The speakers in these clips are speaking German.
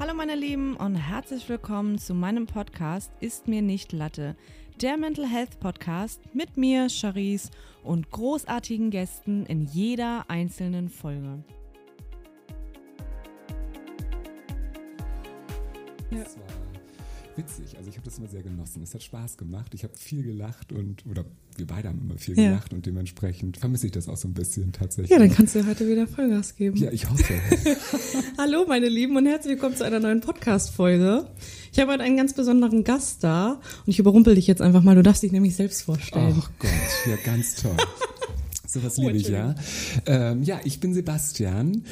Hallo meine Lieben und herzlich willkommen zu meinem Podcast Ist mir nicht Latte, der Mental Health Podcast mit mir, Charisse und großartigen Gästen in jeder einzelnen Folge. Ja. Witzig. Also ich habe das immer sehr genossen. Es hat Spaß gemacht. Ich habe viel gelacht und oder wir beide haben immer viel ja. gelacht und dementsprechend vermisse ich das auch so ein bisschen tatsächlich. Ja, dann kannst du heute wieder Vollgas geben. Ja, ich hoffe. Hallo meine Lieben und herzlich willkommen zu einer neuen Podcast-Folge. Ich habe heute einen ganz besonderen Gast da und ich überrumpel dich jetzt einfach mal. Du darfst dich nämlich selbst vorstellen. Ach Gott, ja ganz toll. Sowas liebe ich ja. Ähm, ja, ich bin Sebastian.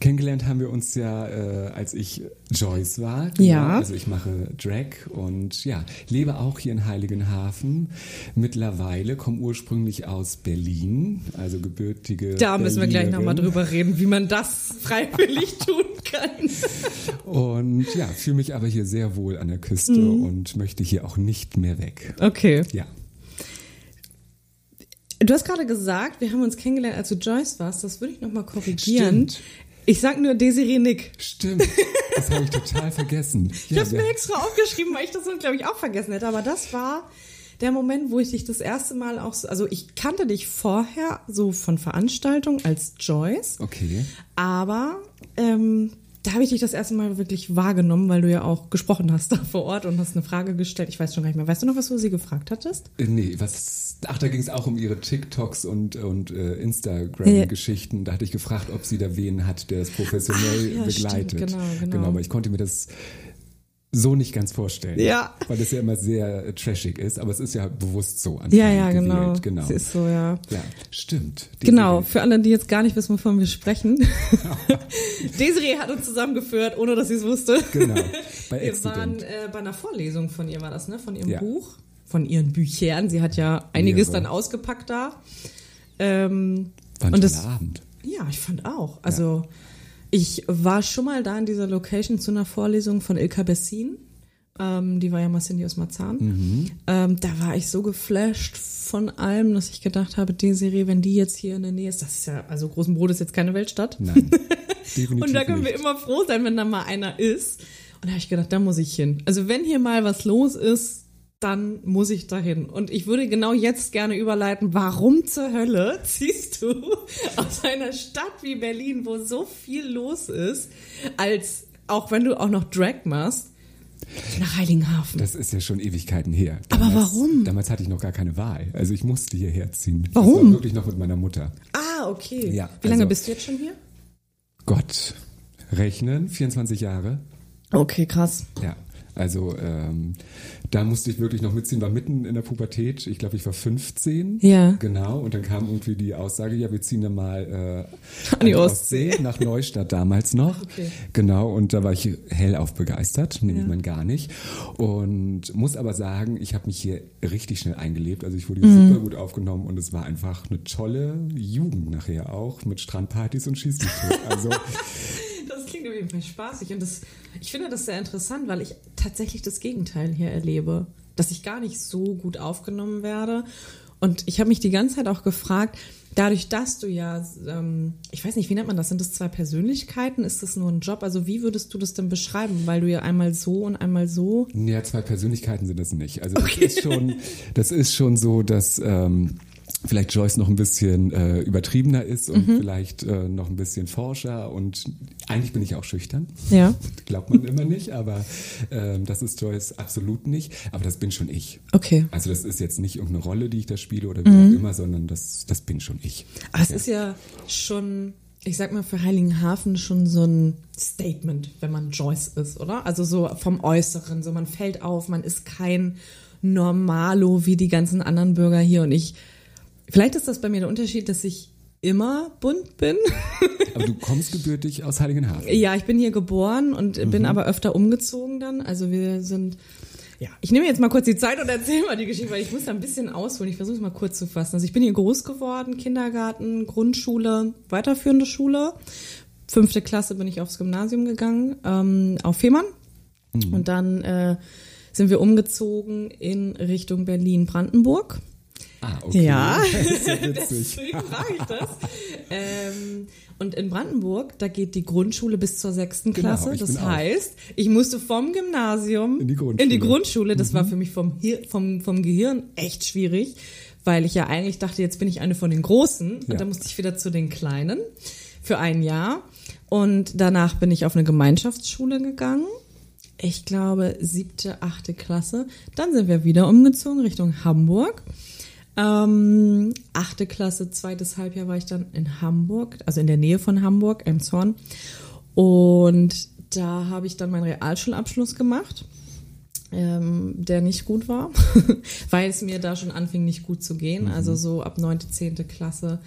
Kennengelernt haben wir uns ja, äh, als ich Joyce war. Genau. Ja. Also ich mache Drag und ja, lebe auch hier in Heiligenhafen. Mittlerweile komme ursprünglich aus Berlin, also gebürtige. Da müssen wir gleich nochmal drüber reden, wie man das freiwillig tun kann. Und ja, fühle mich aber hier sehr wohl an der Küste mhm. und möchte hier auch nicht mehr weg. Okay. Ja. Du hast gerade gesagt, wir haben uns kennengelernt, als du Joyce warst. Das würde ich nochmal korrigieren. Stimmt. Ich sag nur Desiree Nick. Stimmt. Das habe ich total vergessen. ich ja, habe es mir extra aufgeschrieben, weil ich das, glaube ich, auch vergessen hätte. Aber das war der Moment, wo ich dich das erste Mal auch, so, also ich kannte dich vorher so von Veranstaltungen als Joyce. Okay. Aber ähm, da habe ich dich das erste Mal wirklich wahrgenommen, weil du ja auch gesprochen hast da vor Ort und hast eine Frage gestellt. Ich weiß schon gar nicht mehr. Weißt du noch, was du sie gefragt hattest? Äh, nee, was. Ach, da ging es auch um ihre TikToks und, und äh, Instagram-Geschichten. Ja. Da hatte ich gefragt, ob sie da wen hat, der das professionell ach, ja, begleitet. Stimmt, genau, genau. Genau, aber ich konnte mir das so nicht ganz vorstellen. Ja. Weil es ja immer sehr äh, trashig ist, aber es ist ja bewusst so. Ja, ja, genau. genau. Es ist so, ja. Ja, stimmt. Desiree. Genau, für alle, die jetzt gar nicht wissen, wovon wir sprechen. Desiree hat uns zusammengeführt, ohne dass sie es wusste. Genau. Bei wir waren äh, bei einer Vorlesung von ihr, war das, ne? Von ihrem ja. Buch, von ihren Büchern. Sie hat ja einiges Mehrere. dann ausgepackt da. Ähm, war ein und das, Abend. Ja, ich fand auch. Also ja. Ich war schon mal da in dieser Location zu einer Vorlesung von Ilka Bessin. Ähm, die war ja mal Cindy aus Marzahn. Mhm. Ähm, da war ich so geflasht von allem, dass ich gedacht habe, die Serie, wenn die jetzt hier in der Nähe ist, das ist ja, also Großen Brot ist jetzt keine Weltstadt. Nein. Und da können nicht. wir immer froh sein, wenn da mal einer ist. Und da habe ich gedacht, da muss ich hin. Also wenn hier mal was los ist, dann muss ich dahin. Und ich würde genau jetzt gerne überleiten, warum zur Hölle ziehst du aus einer Stadt wie Berlin, wo so viel los ist, als auch wenn du auch noch Drag machst, nach Heiligenhafen. Das ist ja schon Ewigkeiten her. Damals, Aber warum? Damals hatte ich noch gar keine Wahl. Also ich musste hierher ziehen. Warum? Das war wirklich noch mit meiner Mutter. Ah, okay. Ja, Wie lange also, bist du jetzt schon hier? Gott, rechnen, 24 Jahre. Okay, krass. Ja. Also ähm, da musste ich wirklich noch mitziehen, war mitten in der Pubertät. Ich glaube, ich war 15. Ja. Genau. Und dann kam irgendwie die Aussage, ja, wir ziehen dann mal äh, an die Ostsee. Ostsee nach Neustadt damals noch. Okay. Genau. Und da war ich hellauf begeistert, nehme ja. man gar nicht. Und muss aber sagen, ich habe mich hier richtig schnell eingelebt. Also ich wurde mhm. super gut aufgenommen und es war einfach eine tolle Jugend nachher auch mit Strandpartys und Schießen. Also auf jeden Fall spaßig. Und das, ich finde das sehr interessant, weil ich tatsächlich das Gegenteil hier erlebe. Dass ich gar nicht so gut aufgenommen werde. Und ich habe mich die ganze Zeit auch gefragt, dadurch, dass du ja, ähm, ich weiß nicht, wie nennt man das? Sind das zwei Persönlichkeiten? Ist das nur ein Job? Also wie würdest du das denn beschreiben? Weil du ja einmal so und einmal so. Ja, zwei Persönlichkeiten sind das nicht. Also das okay. ist schon, das ist schon so, dass ähm, vielleicht Joyce noch ein bisschen äh, übertriebener ist und mhm. vielleicht äh, noch ein bisschen forscher und eigentlich bin ich auch schüchtern. Ja. Glaubt man immer nicht, aber äh, das ist Joyce absolut nicht. Aber das bin schon ich. Okay. Also das ist jetzt nicht irgendeine Rolle, die ich da spiele oder wie mhm. auch immer, sondern das, das bin schon ich. Aber es ist ja schon, ich sag mal, für Heiligenhafen schon so ein Statement, wenn man Joyce ist, oder? Also so vom Äußeren, so man fällt auf, man ist kein Normalo wie die ganzen anderen Bürger hier und ich Vielleicht ist das bei mir der Unterschied, dass ich immer bunt bin. aber du kommst gebürtig aus Heiligenhafen. Ja, ich bin hier geboren und mhm. bin aber öfter umgezogen dann. Also wir sind, ja, ich nehme jetzt mal kurz die Zeit und erzähle mal die Geschichte, weil ich muss da ein bisschen ausholen. Ich versuche es mal kurz zu fassen. Also ich bin hier groß geworden, Kindergarten, Grundschule, weiterführende Schule. Fünfte Klasse bin ich aufs Gymnasium gegangen, ähm, auf Fehmarn. Mhm. Und dann äh, sind wir umgezogen in Richtung Berlin-Brandenburg. Ah, okay. Ja, deswegen frage ich das. ähm, und in Brandenburg, da geht die Grundschule bis zur sechsten Genau, Klasse. ich das bin auch. heißt, ich musste vom Gymnasium In die Grundschule. Mhm. In die Grundschule. Das war für mich vom, vom, vom Gehirn echt schwierig, weil ich ja eigentlich dachte, jetzt bin ich eine von den Großen. Ja. Und dann musste ich wieder zu den Kleinen für ein Jahr. Und danach bin ich auf eine Gemeinschaftsschule gegangen. Ich glaube, siebte, achte Klasse. Dann sind wir wieder umgezogen Richtung Hamburg. Ähm, achte Klasse, zweites Halbjahr war ich dann in Hamburg, also in der Nähe von Hamburg, Elmshorn. Und da habe ich dann meinen Realschulabschluss gemacht, ähm, der nicht gut war, weil es mir da schon anfing, nicht gut zu gehen. Also so ab neunte, zehnte Klasse.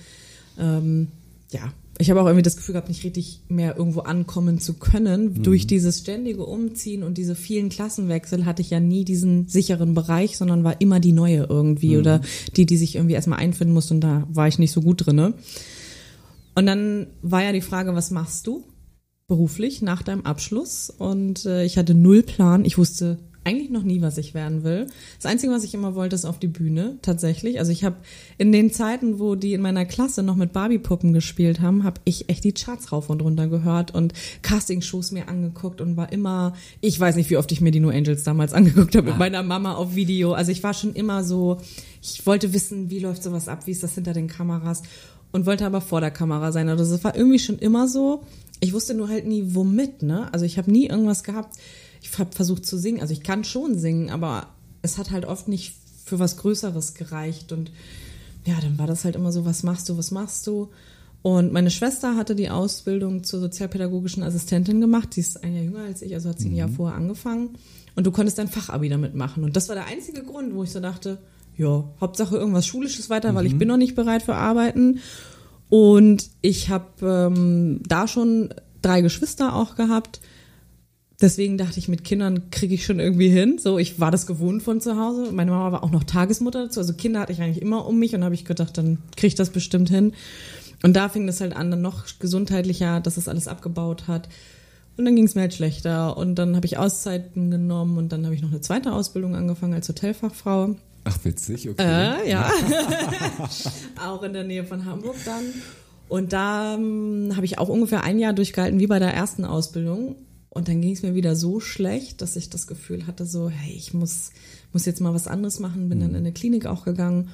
Ähm, ja, ich habe auch irgendwie das Gefühl gehabt, nicht richtig mehr irgendwo ankommen zu können. Durch dieses ständige Umziehen und diese vielen Klassenwechsel hatte ich ja nie diesen sicheren Bereich, sondern war immer die neue irgendwie oder die, die sich irgendwie erstmal einfinden musste und da war ich nicht so gut drinne. Und dann war ja die Frage, was machst du beruflich nach deinem Abschluss? Und äh, ich hatte null Plan. Ich wusste eigentlich noch nie, was ich werden will. Das Einzige, was ich immer wollte, ist auf die Bühne, tatsächlich. Also ich habe in den Zeiten, wo die in meiner Klasse noch mit Barbie-Puppen gespielt haben, habe ich echt die Charts rauf und runter gehört und Castingshows mir angeguckt und war immer, ich weiß nicht, wie oft ich mir die No Angels damals angeguckt habe mit meiner Mama auf Video. Also ich war schon immer so, ich wollte wissen, wie läuft sowas ab, wie ist das hinter den Kameras und wollte aber vor der Kamera sein. Also das war irgendwie schon immer so. Ich wusste nur halt nie, womit, ne? Also ich habe nie irgendwas gehabt. Ich habe versucht zu singen. Also ich kann schon singen, aber es hat halt oft nicht für was Größeres gereicht. Und ja, dann war das halt immer so, was machst du, was machst du? Und meine Schwester hatte die Ausbildung zur sozialpädagogischen Assistentin gemacht. Die ist ein Jahr jünger als ich, also hat sie ein Jahr vorher angefangen. Und du konntest dein Fachabi damit machen. Und das war der einzige Grund, wo ich so dachte, ja, Hauptsache irgendwas Schulisches weiter, weil ich bin noch nicht bereit für Arbeiten. Und ich habe ähm, da schon drei Geschwister auch gehabt. Deswegen dachte ich, mit Kindern kriege ich schon irgendwie hin. So, ich war das gewohnt von zu Hause. Meine Mama war auch noch Tagesmutter dazu. Also Kinder hatte ich eigentlich immer um mich und habe ich gedacht, dann kriege ich das bestimmt hin. Und da fing das halt an, dann noch gesundheitlicher, dass es alles abgebaut hat. Und dann ging es mir halt schlechter. Und dann habe ich Auszeiten genommen und dann habe ich noch eine zweite Ausbildung angefangen als Hotelfachfrau. Ach, witzig, okay. Äh, ja. auch in der Nähe von Hamburg dann. Und da ähm, habe ich auch ungefähr ein Jahr durchgehalten, wie bei der ersten Ausbildung. Und dann ging es mir wieder so schlecht, dass ich das Gefühl hatte, so, hey, ich muss, muss jetzt mal was anderes machen. Bin dann in eine Klinik auch gegangen.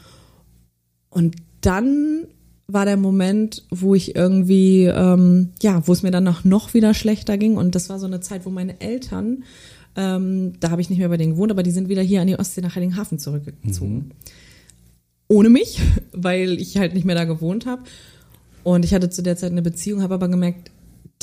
Und dann war der Moment, wo ich irgendwie, ähm, ja, wo es mir dann noch, wieder schlechter ging. Und das war so eine Zeit, wo meine Eltern, ähm, da habe ich nicht mehr bei denen gewohnt, aber die sind wieder hier an die Ostsee nach Heiligenhafen zurückgezogen. Ohne mich, weil ich halt nicht mehr da gewohnt habe. Und ich hatte zu der Zeit eine Beziehung, habe aber gemerkt,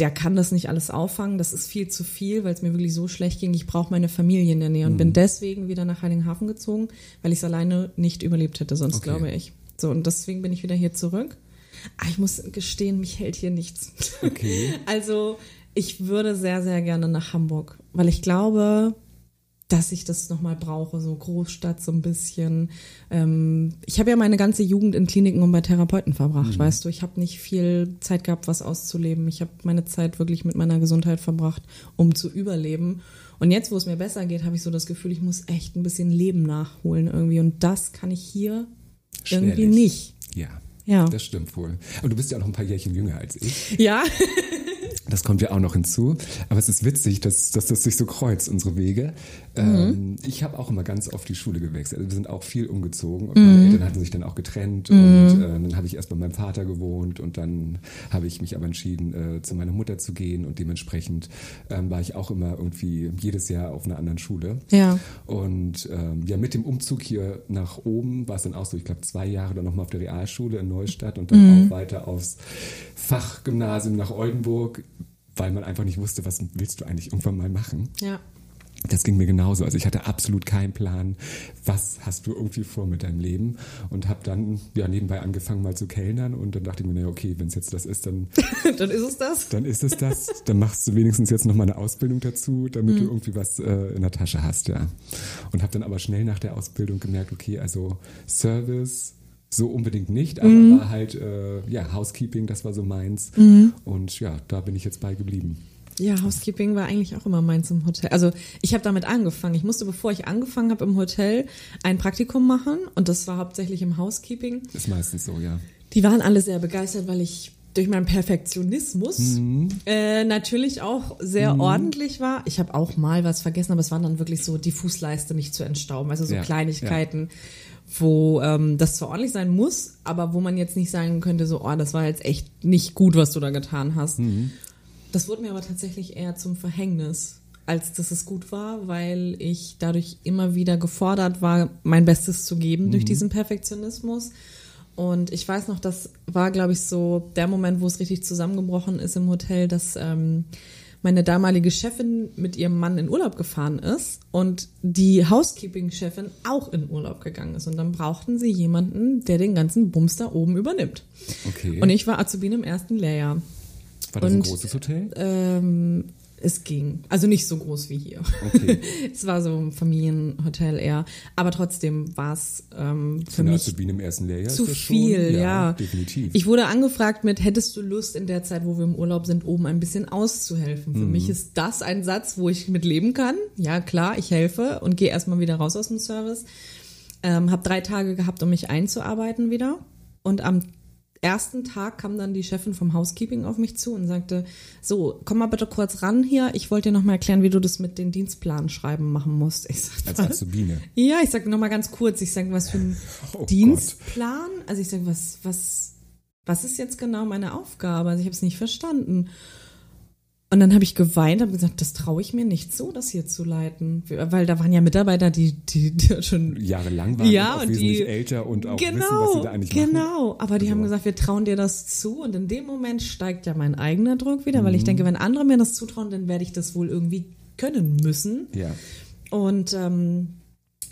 der kann das nicht alles auffangen. Das ist viel zu viel, weil es mir wirklich so schlecht ging. Ich brauche meine Familie in der Nähe und bin deswegen wieder nach Heiligenhafen gezogen, weil ich es alleine nicht überlebt hätte, sonst Okay. glaube ich. So, und deswegen bin ich wieder hier zurück. Ah, ich muss gestehen, mich hält hier nichts. Okay. Also, ich würde sehr, sehr gerne nach Hamburg, weil ich glaube, dass ich das nochmal brauche, so Großstadt so ein bisschen. Ähm, ich habe ja meine ganze Jugend in Kliniken und bei Therapeuten verbracht, weißt du. Ich habe nicht viel Zeit gehabt, was auszuleben. Ich habe meine Zeit wirklich mit meiner Gesundheit verbracht, um zu überleben. Und jetzt, wo es mir besser geht, habe ich so das Gefühl, ich muss echt ein bisschen Leben nachholen irgendwie. Und das kann ich hier irgendwie Schwerlich. nicht. Ja. Ja. Das stimmt wohl. Und du bist ja auch noch ein paar Jährchen jünger als ich. Ja. Das kommt ja auch noch hinzu. Aber es ist witzig, dass, dass das sich so kreuzt, unsere Wege. Ähm, ich habe auch immer ganz oft die Schule gewechselt. Also wir sind auch viel umgezogen. Und meine Eltern hatten sich dann auch getrennt. Und äh, dann habe ich erst bei meinem Vater gewohnt. Und dann habe ich mich aber entschieden, äh, zu meiner Mutter zu gehen. Und dementsprechend ähm, war ich auch immer irgendwie jedes Jahr auf einer anderen Schule. Ja. Und ähm, ja, mit dem Umzug hier nach oben war es dann auch so, ich glaube, zwei Jahre dann nochmal auf der Realschule in Neustadt und dann auch weiter aufs Fachgymnasium nach Oldenburg, weil man einfach nicht wusste, was willst du eigentlich irgendwann mal machen. Ja. Das ging mir genauso. Also ich hatte absolut keinen Plan, was hast du irgendwie vor mit deinem Leben und habe dann ja nebenbei angefangen mal zu kellnern und dann dachte ich mir, naja, okay, wenn es jetzt das ist, dann Dann ist es das. dann ist es das. Dann machst du wenigstens jetzt noch mal eine Ausbildung dazu, damit du irgendwie was äh, in der Tasche hast, ja. Und habe dann aber schnell nach der Ausbildung gemerkt, okay, also Service so unbedingt nicht, aber war halt äh, ja Housekeeping, das war so meins. Und ja, da bin ich jetzt bei geblieben. Ja, Housekeeping war eigentlich auch immer meins im Hotel. Also ich habe damit angefangen. Ich musste, bevor ich angefangen habe im Hotel, ein Praktikum machen und das war hauptsächlich im Housekeeping. Ist meistens so, ja. Die waren alle sehr begeistert, weil ich durch meinen Perfektionismus mhm. äh, natürlich auch sehr mhm. ordentlich war. Ich habe auch mal was vergessen, aber es waren dann wirklich so die Fußleiste nicht zu entstauben, also so ja, Kleinigkeiten. Ja wo ähm, das zwar ordentlich sein muss, aber wo man jetzt nicht sagen könnte, so, oh, das war jetzt echt nicht gut, was du da getan hast. Mhm. Das wurde mir aber tatsächlich eher zum Verhängnis, als dass es gut war, weil ich dadurch immer wieder gefordert war, mein Bestes zu geben mhm. durch diesen Perfektionismus. Und ich weiß noch, das war, glaube ich, so der Moment, wo es richtig zusammengebrochen ist im Hotel, dass ähm, meine damalige Chefin mit ihrem Mann in Urlaub gefahren ist und die Housekeeping-Chefin auch in Urlaub gegangen ist. Und dann brauchten sie jemanden, der den ganzen Bums da oben übernimmt. Okay. Und ich war Azubine im ersten Lehrjahr. War das und, ein großes Hotel? Ähm, es ging. Also nicht so groß wie hier. Okay. es war so ein Familienhotel eher. Aber trotzdem war es ähm, für mich Azubine im ersten Lehrjahr zu viel. Ja, ja, definitiv. Ich wurde angefragt mit, hättest du Lust in der Zeit, wo wir im Urlaub sind, oben ein bisschen auszuhelfen? Für mhm. mich ist das ein Satz, wo ich mit leben kann. Ja, klar, ich helfe und gehe erstmal wieder raus aus dem Service. Ähm, habe drei Tage gehabt, um mich einzuarbeiten wieder. Und am ersten Tag kam dann die Chefin vom Housekeeping auf mich zu und sagte, so, komm mal bitte kurz ran hier. Ich wollte dir noch mal erklären, wie du das mit den Dienstplanschreiben machen musst. Ich sag, Als Azubine. Ja, ich sag noch mal ganz kurz. Ich sag, was für ein oh Dienstplan? Gott. Also ich sag, was, was, was ist jetzt genau meine Aufgabe? Also ich habe es nicht verstanden. Und dann habe ich geweint und gesagt, das traue ich mir nicht so, das hier zu leiten. Weil da waren ja Mitarbeiter, die, die, die schon jahrelang waren ja, und, und die, älter und auch genau, wissen, was sie da eigentlich genau. machen. Genau, aber die also. haben gesagt, wir trauen dir das zu. Und in dem Moment steigt ja mein eigener Druck wieder, mhm. weil ich mhm. denke, wenn andere mir das zutrauen, dann werde ich das wohl irgendwie können müssen. Ja. Und ähm,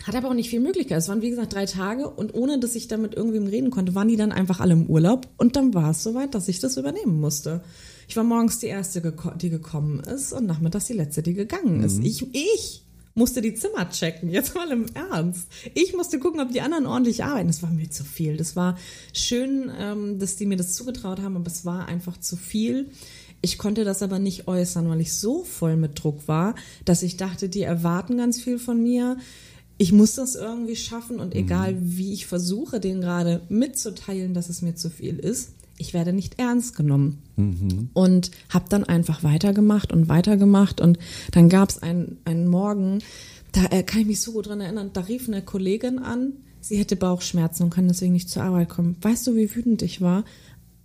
hat aber auch nicht viel Möglichkeit. Es waren, wie gesagt, drei Tage und ohne, dass ich damit irgendwem reden konnte, waren die dann einfach alle im Urlaub und dann war es soweit, dass ich das übernehmen musste. Ich war morgens die erste, die gekommen ist und nachmittags die letzte, die gegangen ist. Mhm. Ich, ich musste die Zimmer checken, jetzt mal im Ernst. Ich musste gucken, ob die anderen ordentlich arbeiten. Das war mir zu viel. Das war schön, ähm, dass die mir das zugetraut haben, aber es war einfach zu viel. Ich konnte das aber nicht äußern, weil ich so voll mit Druck war, dass ich dachte, die erwarten ganz viel von mir. Ich muss das irgendwie schaffen und mhm. egal wie ich versuche, denen gerade mitzuteilen, dass es mir zu viel ist, ich werde nicht ernst genommen. Mhm. Und habe dann einfach weitergemacht und weitergemacht. Und dann gab es einen, einen Morgen, da äh, kann ich mich so gut dran erinnern, da rief eine Kollegin an, sie hätte Bauchschmerzen und kann deswegen nicht zur Arbeit kommen. Weißt du, wie wütend ich war?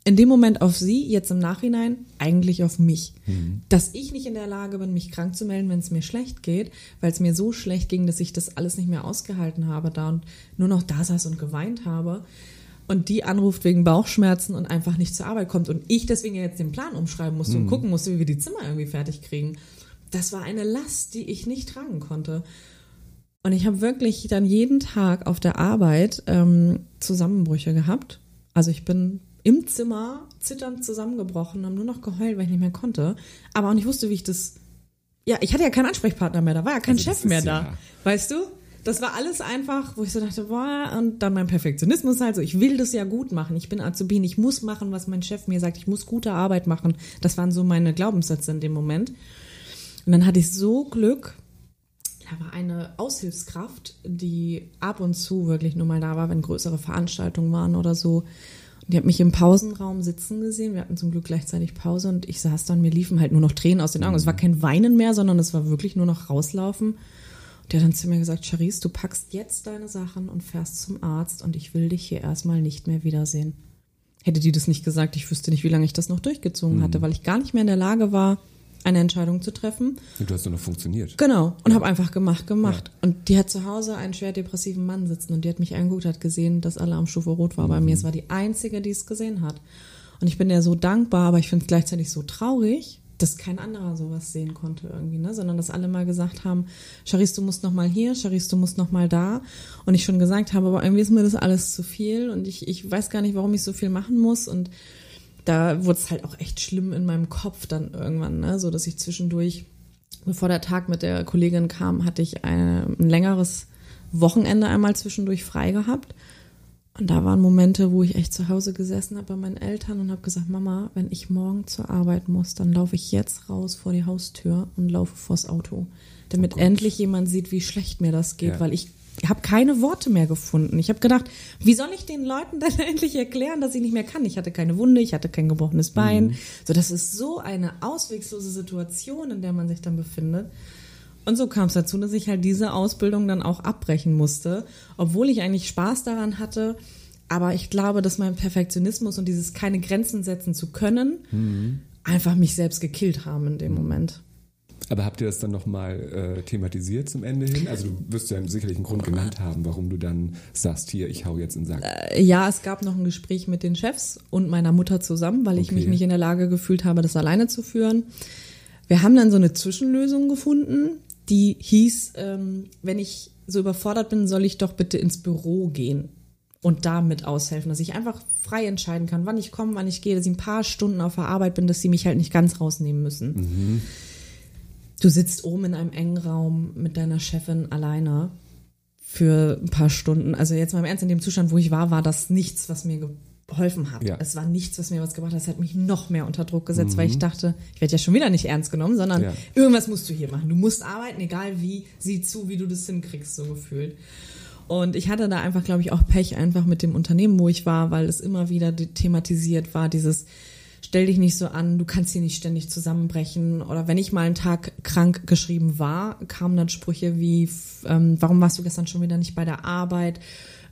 In dem Moment auf sie, jetzt im Nachhinein, eigentlich auf mich. Mhm. Dass ich nicht in der Lage bin, mich krank zu melden, wenn es mir schlecht geht, weil es mir so schlecht ging, dass ich das alles nicht mehr ausgehalten habe da und nur noch da saß und geweint habe und die anruft wegen Bauchschmerzen und einfach nicht zur Arbeit kommt und ich deswegen jetzt den Plan umschreiben musste mhm. und gucken musste, wie wir die Zimmer irgendwie fertig kriegen. Das war eine Last, die ich nicht tragen konnte. Und ich habe wirklich dann jeden Tag auf der Arbeit ähm, Zusammenbrüche gehabt. Also ich bin im Zimmer zitternd zusammengebrochen und habe nur noch geheult, weil ich nicht mehr konnte. Aber auch nicht wusste, wie ich das. Ja, ich hatte ja keinen Ansprechpartner mehr, da war ja kein also Chef mehr da. Ja. Weißt du? Das war alles einfach, wo ich so dachte, boah, und dann mein Perfektionismus halt so, ich will das ja gut machen. Ich bin Azubin, ich muss machen, was mein Chef mir sagt, ich muss gute Arbeit machen. Das waren so meine Glaubenssätze in dem Moment. Und dann hatte ich so Glück, da war eine Aushilfskraft, die ab und zu wirklich nur mal da war, wenn größere Veranstaltungen waren oder so. Und die hat mich im Pausenraum sitzen gesehen. Wir hatten zum Glück gleichzeitig Pause und ich saß da und mir liefen halt nur noch Tränen aus den Augen. Es war kein Weinen mehr, sondern es war wirklich nur noch rauslaufen. Der hat dann zu mir gesagt, Charisse, du packst jetzt deine Sachen und fährst zum Arzt und ich will dich hier erstmal nicht mehr wiedersehen. Hätte die das nicht gesagt, ich wüsste nicht, wie lange ich das noch durchgezogen mhm. hatte, weil ich gar nicht mehr in der Lage war, eine Entscheidung zu treffen. Und du hast doch noch funktioniert. Genau. Und ja. habe einfach gemacht, gemacht. Ja. Und die hat zu Hause einen schwer depressiven Mann sitzen und die hat mich angeguckt, hat gesehen, dass Alarmstufe rot war mhm. bei mir. Es war die einzige, die es gesehen hat. Und ich bin der so dankbar, aber ich finde es gleichzeitig so traurig, dass kein anderer sowas sehen konnte irgendwie, ne? sondern dass alle mal gesagt haben, Charisse, du musst noch mal hier, Charisse, du musst noch mal da. Und ich schon gesagt habe, aber irgendwie ist mir das alles zu viel und ich, ich weiß gar nicht, warum ich so viel machen muss. Und da wurde es halt auch echt schlimm in meinem Kopf dann irgendwann, ne? so dass ich zwischendurch, bevor der Tag mit der Kollegin kam, hatte ich ein, ein längeres Wochenende einmal zwischendurch frei gehabt. Und da waren Momente, wo ich echt zu Hause gesessen habe bei meinen Eltern und habe gesagt, Mama, wenn ich morgen zur Arbeit muss, dann laufe ich jetzt raus vor die Haustür und laufe vors Auto, damit Oh endlich jemand sieht, wie schlecht mir das geht, Ja. weil ich habe keine Worte mehr gefunden. Ich habe gedacht, wie soll ich den Leuten denn endlich erklären, dass ich nicht mehr kann? Ich hatte keine Wunde, ich hatte kein gebrochenes Bein. So, das ist so eine auswegslose Situation, in der man sich dann befindet. Und so kam es dazu, dass ich halt diese Ausbildung dann auch abbrechen musste, obwohl ich eigentlich Spaß daran hatte. Aber ich glaube, dass mein Perfektionismus und dieses keine Grenzen setzen zu können, einfach mich selbst gekillt haben in dem Moment. Aber habt ihr das dann nochmal äh, thematisiert zum Ende hin? Also du wirst ja sicherlich einen Grund genannt haben, warum du dann sagst, hier, ich hau jetzt in den Sack. Äh, Ja, es gab noch ein Gespräch mit den Chefs und meiner Mutter zusammen, weil ich Okay. mich nicht in der Lage gefühlt habe, das alleine zu führen. Wir haben dann so eine Zwischenlösung gefunden, die hieß, ähm, wenn ich so überfordert bin, soll ich doch bitte ins Büro gehen und damit aushelfen, dass ich einfach frei entscheiden kann, wann ich komme, wann ich gehe, dass ich ein paar Stunden auf der Arbeit bin, dass sie mich halt nicht ganz rausnehmen müssen. Du sitzt oben in einem engen Raum mit deiner Chefin alleine für ein paar Stunden. Also jetzt mal im Ernst, in dem Zustand, wo ich war, war das nichts, was mir geholfen hat. Ja. Es war nichts, was mir was gebracht hat. Es hat mich noch mehr unter Druck gesetzt, weil ich dachte, ich werde ja schon wieder nicht ernst genommen, sondern Ja. irgendwas musst du hier machen. Du musst arbeiten, egal wie, sieh zu, wie du das hinkriegst, so gefühlt. Und ich hatte da einfach, glaube ich, auch Pech einfach mit dem Unternehmen, wo ich war, weil es immer wieder de- thematisiert war, dieses stell dich nicht so an, du kannst hier nicht ständig zusammenbrechen. Oder wenn ich mal einen Tag krank geschrieben war, kamen dann Sprüche wie, ähm, warum warst du gestern schon wieder nicht bei der Arbeit?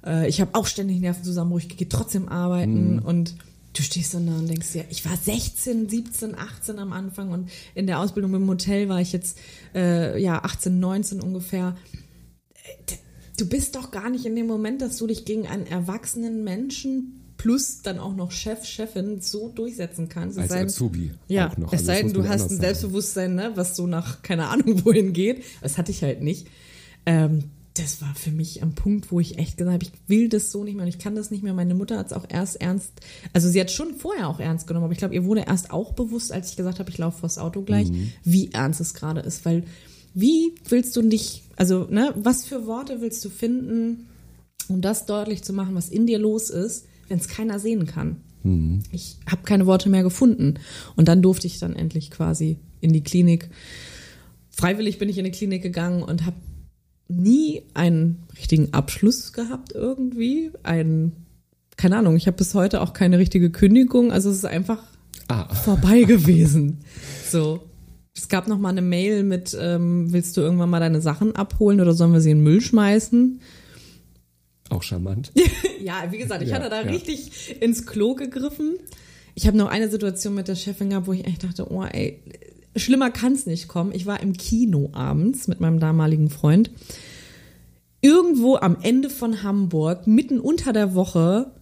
Äh, ich habe auch ständig Nervenzusammenbruch, ich gehe trotzdem arbeiten und du stehst dann da und denkst dir, ich war 16, 17, 18 am Anfang und in der Ausbildung im Hotel war ich jetzt äh, ja 18, 19 ungefähr du bist doch gar nicht in dem Moment, dass du dich gegen einen erwachsenen Menschen plus dann auch noch Chef, Chefin so durchsetzen kannst. Es Als sei denn- Azubi ja, auch noch. es Also sei denn, du hast ein. Selbstbewusstsein, ne, was so nach keine Ahnung wohin geht. Das hatte ich halt nicht. Ähm, das war für mich am Punkt, wo ich echt gesagt habe, ich will das so nicht mehr und ich kann das nicht mehr. Meine Mutter hat es auch erst ernst, also sie hat schon vorher auch ernst genommen, aber ich glaube, ihr wurde erst auch bewusst, als ich gesagt habe, ich laufe vors Auto gleich, Mhm. wie ernst es gerade ist, weil wie willst du nicht, also ne, was für Worte willst du finden, um das deutlich zu machen, was in dir los ist, wenn es keiner sehen kann? Ich habe keine Worte mehr gefunden. Und dann durfte ich dann endlich quasi in die Klinik. Freiwillig bin ich in die Klinik gegangen und habe nie einen richtigen Abschluss gehabt irgendwie. Ein, keine Ahnung, ich habe bis heute auch keine richtige Kündigung. Also es ist einfach Ah, vorbei gewesen. So. Es gab noch mal eine Mail mit, ähm, willst du irgendwann mal deine Sachen abholen oder sollen wir sie in den Müll schmeißen? auch charmant. Ja, wie gesagt, ich Ja, hatte da ja. richtig ins Klo gegriffen. Ich habe noch eine Situation mit der Chefin gehabt, wo ich echt dachte, oh ey, schlimmer kann's nicht kommen. Ich war im Kino abends mit meinem damaligen Freund. Irgendwo am Ende von Hamburg, mitten unter der Woche.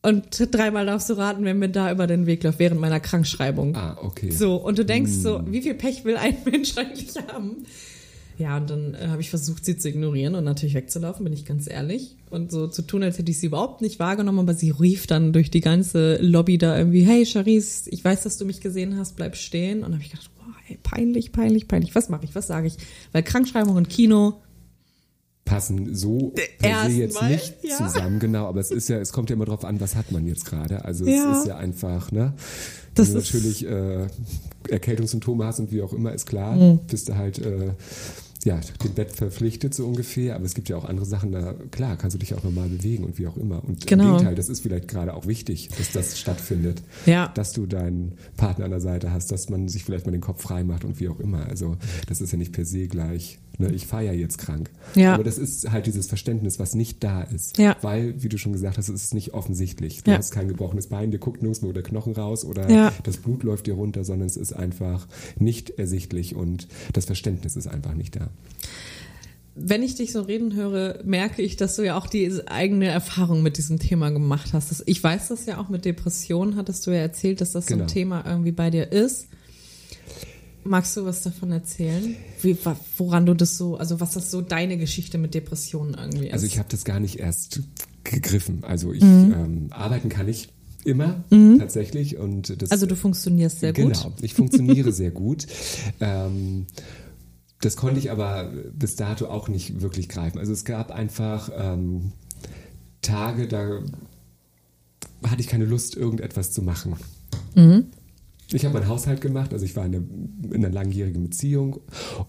Und dreimal darfst du raten, wer mir da über den Weg läuft, während meiner Krankschreibung. Ah, okay. So, und du denkst so, wie viel Pech will ein Mensch eigentlich haben? Ja, und dann äh, habe ich versucht, sie zu ignorieren und natürlich wegzulaufen, bin ich ganz ehrlich. Und so zu tun, als hätte ich sie überhaupt nicht wahrgenommen, aber sie rief dann durch die ganze Lobby da irgendwie, hey Charisse, ich weiß, dass du mich gesehen hast, bleib stehen. Und habe ich gedacht, peinlich, peinlich, peinlich. Was mache ich, was sage ich? Weil Krankschreibung und Kino, passen so per se jetzt Erstmal, nicht ja. zusammen, genau, aber es ist ja, es kommt ja immer drauf an, was hat man jetzt gerade. Also Ja. es ist ja einfach, ne? Das Wenn du natürlich äh, Erkältungssymptome hast und wie auch immer, ist klar, Mhm. bist du halt äh, ja, dem Bett verpflichtet so ungefähr, aber es gibt ja auch andere Sachen, da klar, kannst du dich auch normal bewegen und wie auch immer. Und Genau. im Gegenteil, das ist vielleicht gerade auch wichtig, dass das stattfindet. Ja. Dass du deinen Partner an der Seite hast, dass man sich vielleicht mal den Kopf frei macht und wie auch immer. Also das ist ja nicht per se gleich, ne, ich fahre ja jetzt krank. Ja. Aber das ist halt dieses Verständnis, was nicht da ist. Ja. Weil, wie du schon gesagt hast, es ist nicht offensichtlich. Du Ja. hast kein gebrochenes Bein, dir guckt nirgendwo der Knochen raus oder Ja. das Blut läuft dir runter, sondern es ist einfach nicht ersichtlich und das Verständnis ist einfach nicht da. wenn ich dich so reden höre, merke ich, dass du ja auch die eigene Erfahrung mit diesem Thema gemacht hast. Ich weiß das ja auch mit Depressionen, hattest du ja erzählt, dass das so Genau. ein Thema irgendwie bei dir ist. Magst du was davon erzählen? Wie, woran du das so, also was das so deine Geschichte mit Depressionen irgendwie ist? Also ich habe das gar nicht erst gegriffen. Also ich Mhm. ähm, arbeiten kann ich immer tatsächlich und das also du funktionierst sehr gut. Genau, ich funktioniere sehr gut. Ähm, das konnte ich aber bis dato auch nicht wirklich greifen. Also es gab einfach ähm, Tage, da hatte ich keine Lust, irgendetwas zu machen. Mhm. Ich habe meinen Haushalt gemacht, also ich war in einer, in einer langjährigen Beziehung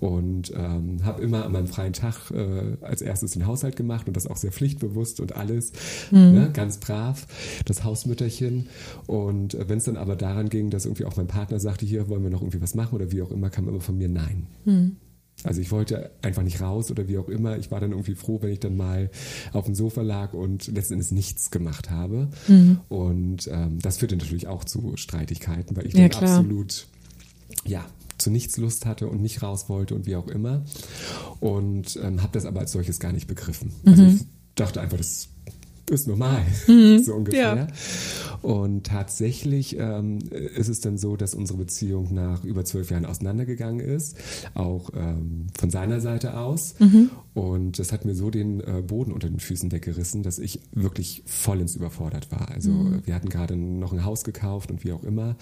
und ähm, habe immer an meinem freien Tag äh, als erstes den Haushalt gemacht und das auch sehr pflichtbewusst und alles, ne, ganz brav, das Hausmütterchen. Und äh, wenn es dann aber daran ging, dass irgendwie auch mein Partner sagte, hier wollen wir noch irgendwie was machen oder wie auch immer, kam immer von mir Nein. Also ich wollte einfach nicht raus oder wie auch immer. Ich war dann irgendwie froh, wenn ich dann mal auf dem Sofa lag und letzten Endes nichts gemacht habe. Und ähm, das führte natürlich auch zu Streitigkeiten, weil ich Ja, dann klar. absolut, ja, zu nichts Lust hatte und nicht raus wollte und wie auch immer. Und ähm, habe das aber als solches gar nicht begriffen. Also ich dachte einfach, das ist normal, so ungefähr. Ja. Und tatsächlich ähm, ist es dann so, dass unsere Beziehung nach über zwölf Jahren auseinandergegangen ist, auch ähm, von seiner Seite aus. Und das hat mir so den äh, Boden unter den Füßen weggerissen, dass ich wirklich vollends überfordert war. Also wir hatten gerade noch ein Haus gekauft und wie auch immer.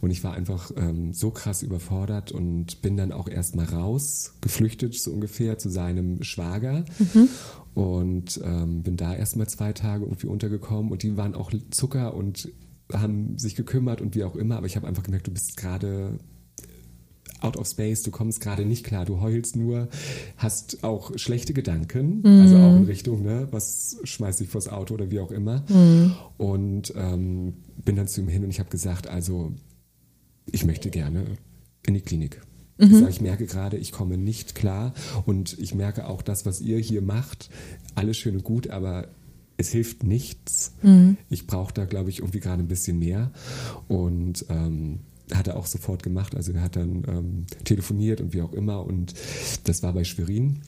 Und ich war einfach ähm, so krass überfordert und bin dann auch erstmal raus, geflüchtet so ungefähr zu seinem Schwager. Und ähm, bin da erstmal zwei Tage irgendwie untergekommen und die waren auch Zucker und haben sich gekümmert und wie auch immer. Aber ich habe einfach gemerkt, du bist gerade out of space, du kommst gerade nicht klar, du heulst nur, hast auch schlechte Gedanken, also auch in Richtung, ne, was schmeißt dich vors Auto oder wie auch immer. Und ähm, bin dann zu ihm hin und ich habe gesagt, also ich möchte gerne in die Klinik. Ich, sag, ich merke gerade, ich komme nicht klar und ich merke auch das, was ihr hier macht, alles schön und gut, aber es hilft nichts. Ich brauche da, glaube ich, irgendwie gerade ein bisschen mehr. Und ähm, hat er auch sofort gemacht. Also er hat dann ähm, telefoniert und wie auch immer. Und das war bei Schwerin.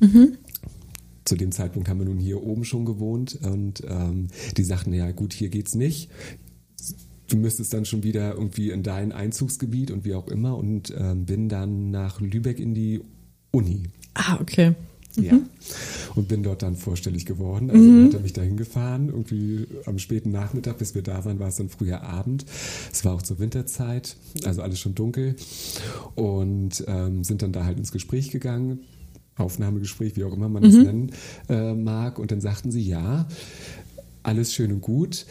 Zu dem Zeitpunkt haben wir nun hier oben schon gewohnt und ähm, die sagten, ja gut, hier geht's nicht. Du müsstest dann schon wieder irgendwie in dein Einzugsgebiet und wie auch immer und ähm, bin dann nach Lübeck in die Uni. Ah, okay. Ja. Und bin dort dann vorstellig geworden. Also dann hat er mich dahin gefahren, irgendwie am späten Nachmittag, bis wir da waren, war es dann früher Abend. Es war auch zur Winterzeit, also alles schon dunkel. Und ähm, sind dann da halt ins Gespräch gegangen. Aufnahmegespräch, wie auch immer man das nennen äh, mag. Und dann sagten sie, ja, alles schön und gut.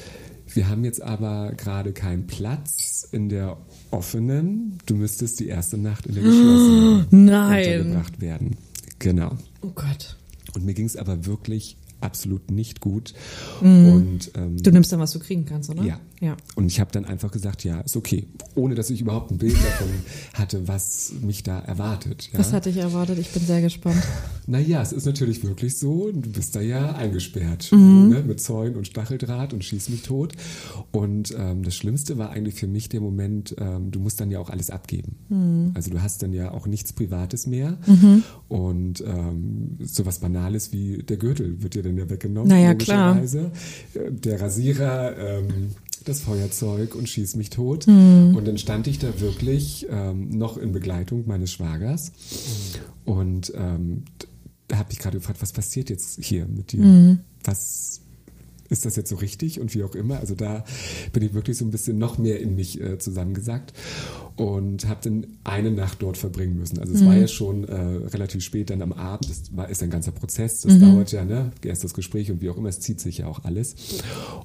Wir haben jetzt aber gerade keinen Platz in der offenen. Du müsstest die erste Nacht in der geschlossenen Nein. untergebracht werden. Genau. Oh Gott. Und mir ging es aber wirklich absolut nicht gut. Und ähm, Du nimmst dann, was du kriegen kannst, oder? ja. Ja. Und ich habe dann einfach gesagt, ja, ist okay. Ohne dass ich überhaupt ein Bild davon hatte, was mich da erwartet. Ja? Was hatte ich erwartet? Ich bin sehr gespannt. Naja, es ist natürlich wirklich so, du bist da ja eingesperrt ne, mit Zäunen und Stacheldraht und schieß mich tot. Und ähm, das Schlimmste war eigentlich für mich der Moment, ähm, du musst dann ja auch alles abgeben. Also du hast dann ja auch nichts Privates mehr. Und ähm, sowas Banales wie der Gürtel wird dir dann ja weggenommen. Naja, klar. Der Rasierer, ähm, das Feuerzeug und schieß mich tot. Und dann stand ich da wirklich ähm, noch in Begleitung meines Schwagers. Und ähm, da habe ich gerade gefragt, was passiert jetzt hier mit dir? Was ist das jetzt so richtig und wie auch immer? Also da bin ich wirklich so ein bisschen noch mehr in mich äh, zusammengesackt und habe dann eine Nacht dort verbringen müssen. Also es war ja schon äh, relativ spät dann am Abend. Das war, ist ein ganzer Prozess. Das dauert ja, ne? Erst das Gespräch und wie auch immer. Es zieht sich ja auch alles.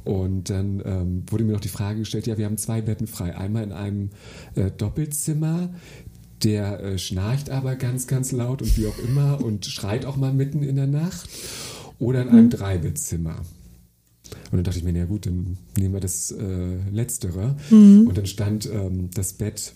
Und dann ähm, wurde mir noch die Frage gestellt, ja, wir haben zwei Betten frei. Einmal in einem äh, Doppelzimmer. Der äh, schnarcht aber ganz, ganz laut und wie auch immer und schreit auch mal mitten in der Nacht. Oder in einem Dreibettzimmer. Und dann dachte ich mir, na gut, dann nehmen wir das äh, Letztere. Und dann stand ähm, das Bett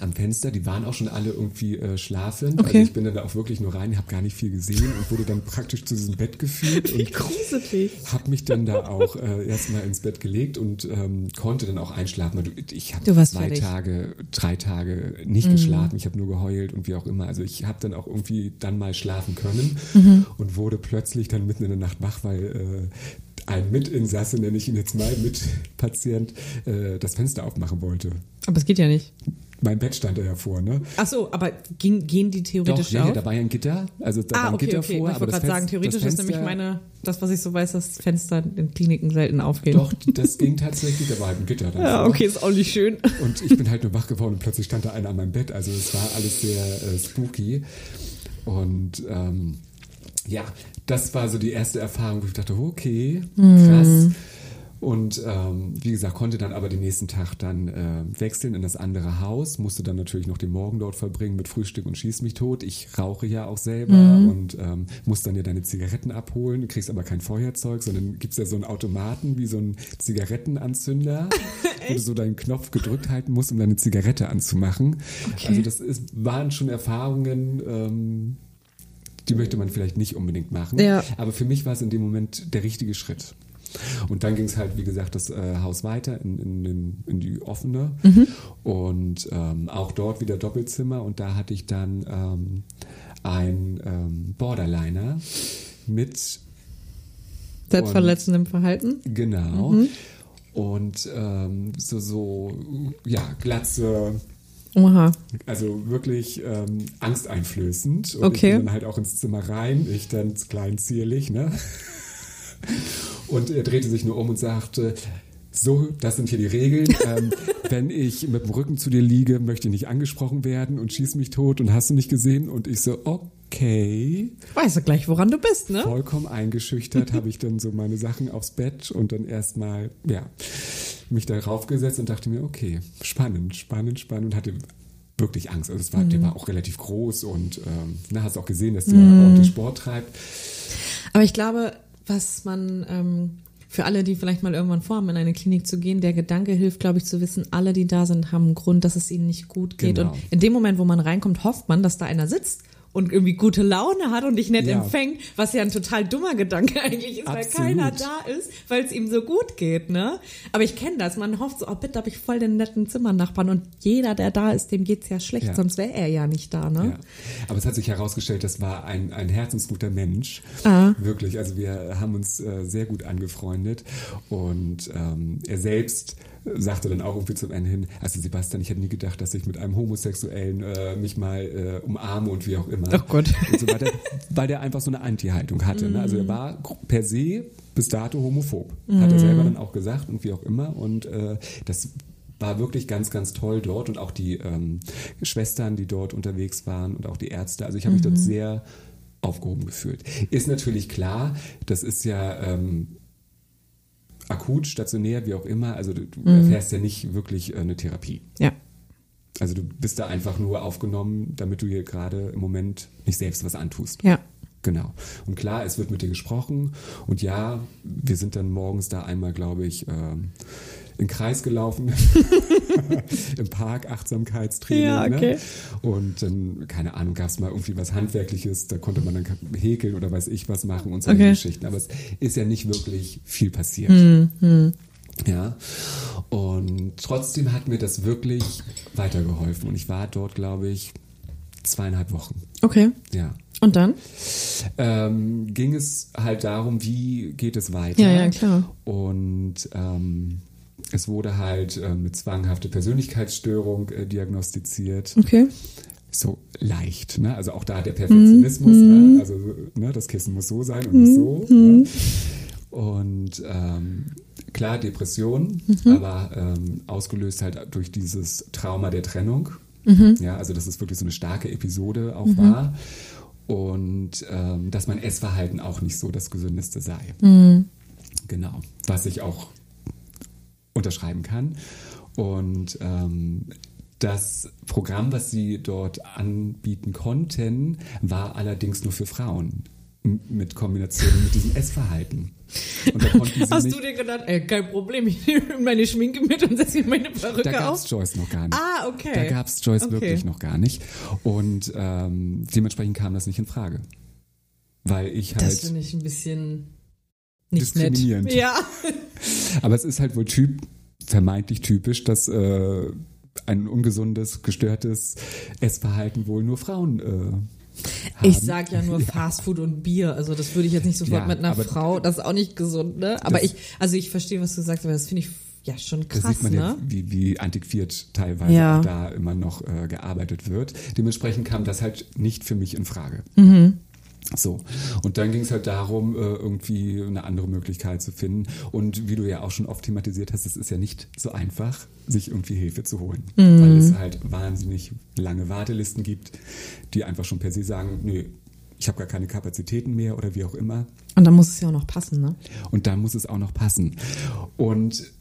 am Fenster, die waren auch schon alle irgendwie äh, schlafend. Okay. Also ich bin dann da auch wirklich nur rein, habe gar nicht viel gesehen und wurde dann praktisch zu diesem Bett geführt Wie und gruselig. habe mich dann da auch äh, erstmal ins Bett gelegt und ähm, konnte dann auch einschlafen. Also Ich habe zwei. Tage, drei Tage nicht geschlafen. Ich habe nur geheult und wie auch immer. Also ich habe dann auch irgendwie dann mal schlafen können und wurde plötzlich dann mitten in der Nacht wach, weil äh, ein Mitinsasse, nenne ich ihn jetzt mal, Mitpatient, äh, das Fenster aufmachen wollte. Aber es geht ja nicht. Mein Bett stand da ja vor, ne? Ach so, aber ging, gehen die Doch, theoretisch ja, ja, auf? da war ja ein Gitter. Also da war ah, ein okay, Gitter okay. vor. ich wollte gerade sagen, Fenster- theoretisch das ist nämlich Fenster- meine, das, was ich so weiß, dass Fenster in Kliniken selten aufgehen. Doch, das ging tatsächlich, da war halt ein Gitter davor. Ja, okay, ist auch nicht schön. Und ich bin halt nur wach geworden und plötzlich stand da einer an meinem Bett. Also es war alles sehr äh, spooky. Und ähm, ja, das war so die erste Erfahrung, wo ich dachte, okay, krass. Und ähm, wie gesagt, konnte dann aber den nächsten Tag dann äh, wechseln in das andere Haus, musste dann natürlich noch den Morgen dort verbringen mit Frühstück und schieß mich tot. Ich rauche ja auch selber mhm. und ähm, muss dann ja deine Zigaretten abholen, du kriegst aber kein Feuerzeug, sondern gibt's ja so einen Automaten wie so einen Zigarettenanzünder, wo du so deinen Knopf gedrückt halten musst, um deine Zigarette anzumachen. Okay. Also das ist, waren schon Erfahrungen, ähm, die möchte man vielleicht nicht unbedingt machen. Ja. Aber für mich war es in dem Moment der richtige Schritt. Und dann ging es halt, wie gesagt, das äh, Haus weiter in, in, in, in die offene. Mhm. Und ähm, auch dort wieder Doppelzimmer. Und da hatte ich dann ähm, ein ähm, Borderliner mit selbstverletzendem Verhalten. Genau. Mhm. Und ähm, so, so, ja, Glatze. Oha. Also wirklich ähm, angsteinflößend. Und okay. ich bin dann halt auch ins Zimmer rein, ich dann klein zierlich, ne? Und er drehte sich nur um und sagte, so, das sind hier die Regeln. Ähm, wenn ich mit dem Rücken zu dir liege, möchte ich nicht angesprochen werden und schieß mich tot und hast du nicht gesehen? Und ich so, okay. Weißt du gleich, woran du bist, ne? Vollkommen eingeschüchtert habe ich dann so meine Sachen aufs Bett und dann erstmal, ja, mich darauf gesetzt und dachte mir, okay, spannend, spannend, spannend und hatte wirklich Angst. Also es war, mhm. der war auch relativ groß und ähm, na, hast auch gesehen, dass der mhm. ordentlich Sport treibt. Aber ich glaube, was man ähm, für alle, die vielleicht mal irgendwann vorhaben, in eine Klinik zu gehen, der Gedanke hilft, glaube ich, zu wissen, alle, die da sind, haben einen Grund, dass es ihnen nicht gut geht. Genau. Und in dem Moment, wo man reinkommt, hofft man, dass da einer sitzt und irgendwie gute Laune hat und dich nett ja. empfängt, was ja ein total dummer Gedanke eigentlich ist, Absolut. weil keiner da ist, weil es ihm so gut geht, ne? Aber ich kenne das, man hofft so, oh bitte habe ich voll den netten Zimmernachbarn und jeder, der da ist, dem geht's ja schlecht, ja. sonst wäre er ja nicht da, ne? Ja. Aber es hat sich herausgestellt, das war ein, ein herzensguter Mensch, ah. wirklich, also wir haben uns äh, sehr gut angefreundet und ähm, er selbst sagte dann auch irgendwie zum Ende hin, also Sebastian, ich hätte nie gedacht, dass ich mit einem Homosexuellen äh, mich mal äh, umarme und wie auch immer. Ach Gott. So weiter, weil der einfach so eine Anti-Haltung hatte. Ne? Also er war per se bis dato homophob. Mhm. Hat er selber dann auch gesagt und wie auch immer. Und äh, das war wirklich ganz, ganz toll dort und auch die ähm, Schwestern, die dort unterwegs waren und auch die Ärzte. Also ich habe mich dort mhm. sehr aufgehoben gefühlt. Ist natürlich klar, das ist ja ähm, akut, stationär, wie auch immer. Also du, mhm. erfährst ja nicht wirklich äh, eine Therapie. Ja. Also du bist da einfach nur aufgenommen, damit du hier gerade im Moment nicht selbst was antust. Ja. Genau. Und klar, es wird mit dir gesprochen. Und ja, wir sind dann morgens da einmal, glaube ich, ähm, im Kreis gelaufen, im Park, Achtsamkeitstraining. Ja, ne? okay. Ne? Und dann, keine Ahnung, gab es mal irgendwie was Handwerkliches, da konnte man dann häkeln oder weiß ich was machen und solche okay. Geschichten. Aber es ist ja nicht wirklich viel passiert. Mhm. Ja, und trotzdem hat mir das wirklich weitergeholfen. Und ich war dort, glaube ich, zweieinhalb Wochen. Okay. Ja. Und dann? Ähm, ging es halt darum, wie geht es weiter? Ja, ja, klar. Und ähm, es wurde halt äh, mit zwanghafte Persönlichkeitsstörung äh, diagnostiziert. Okay. So leicht, ne? Also auch da der Perfektionismus, mm. ne? Also ne, das Kissen muss so sein und mm. nicht so. Mm. Ne? Und ähm, klar, Depression, mhm. aber ähm, ausgelöst halt durch dieses Trauma der Trennung. Mhm. Ja, also dass es wirklich so eine starke Episode auch mhm. war. Und ähm, dass mein Essverhalten auch nicht so das Gesündeste sei. Mhm. Genau. Was ich auch unterschreiben kann. Und ähm, das Programm, was sie dort anbieten konnten, war allerdings nur für Frauen mit Kombination mit diesem Essverhalten. Hast du dir gedacht, ey, kein Problem, ich nehme meine Schminke mit und setze meine Perücke da gab's auf? Joyce noch gar nicht. Ah, okay. Da gab es Joyce okay. wirklich noch gar nicht. Und ähm, dementsprechend kam das nicht in Frage. Weil ich halt. Das finde ich ein bisschen nicht diskriminierend. Nett. Ja. Aber es ist halt wohl typ, vermeintlich typisch, dass äh, ein ungesundes, gestörtes Essverhalten wohl nur Frauen äh, haben. Ich sag ja nur Fastfood und Bier, also das würde ich jetzt nicht sofort ja, mit einer Frau, das ist auch nicht gesund, ne? Aber ich, also ich verstehe, was du sagst, aber das finde ich ja schon krass, da sieht man ne? ja, wie, wie antiquiert teilweise ja. da immer noch äh, gearbeitet wird. Dementsprechend kam das halt nicht für mich in Frage. Mhm. So, und dann ging es halt darum, äh, irgendwie eine andere Möglichkeit zu finden. Und wie du ja auch schon oft thematisiert hast, es ist ja nicht so einfach, sich irgendwie Hilfe zu holen, mhm. weil es halt wahnsinnig lange Wartelisten gibt, die einfach schon per se sagen, nö, ich habe gar keine Kapazitäten mehr oder wie auch immer. Und dann muss es ja auch noch passen, ne? Und dann muss es auch noch passen. Und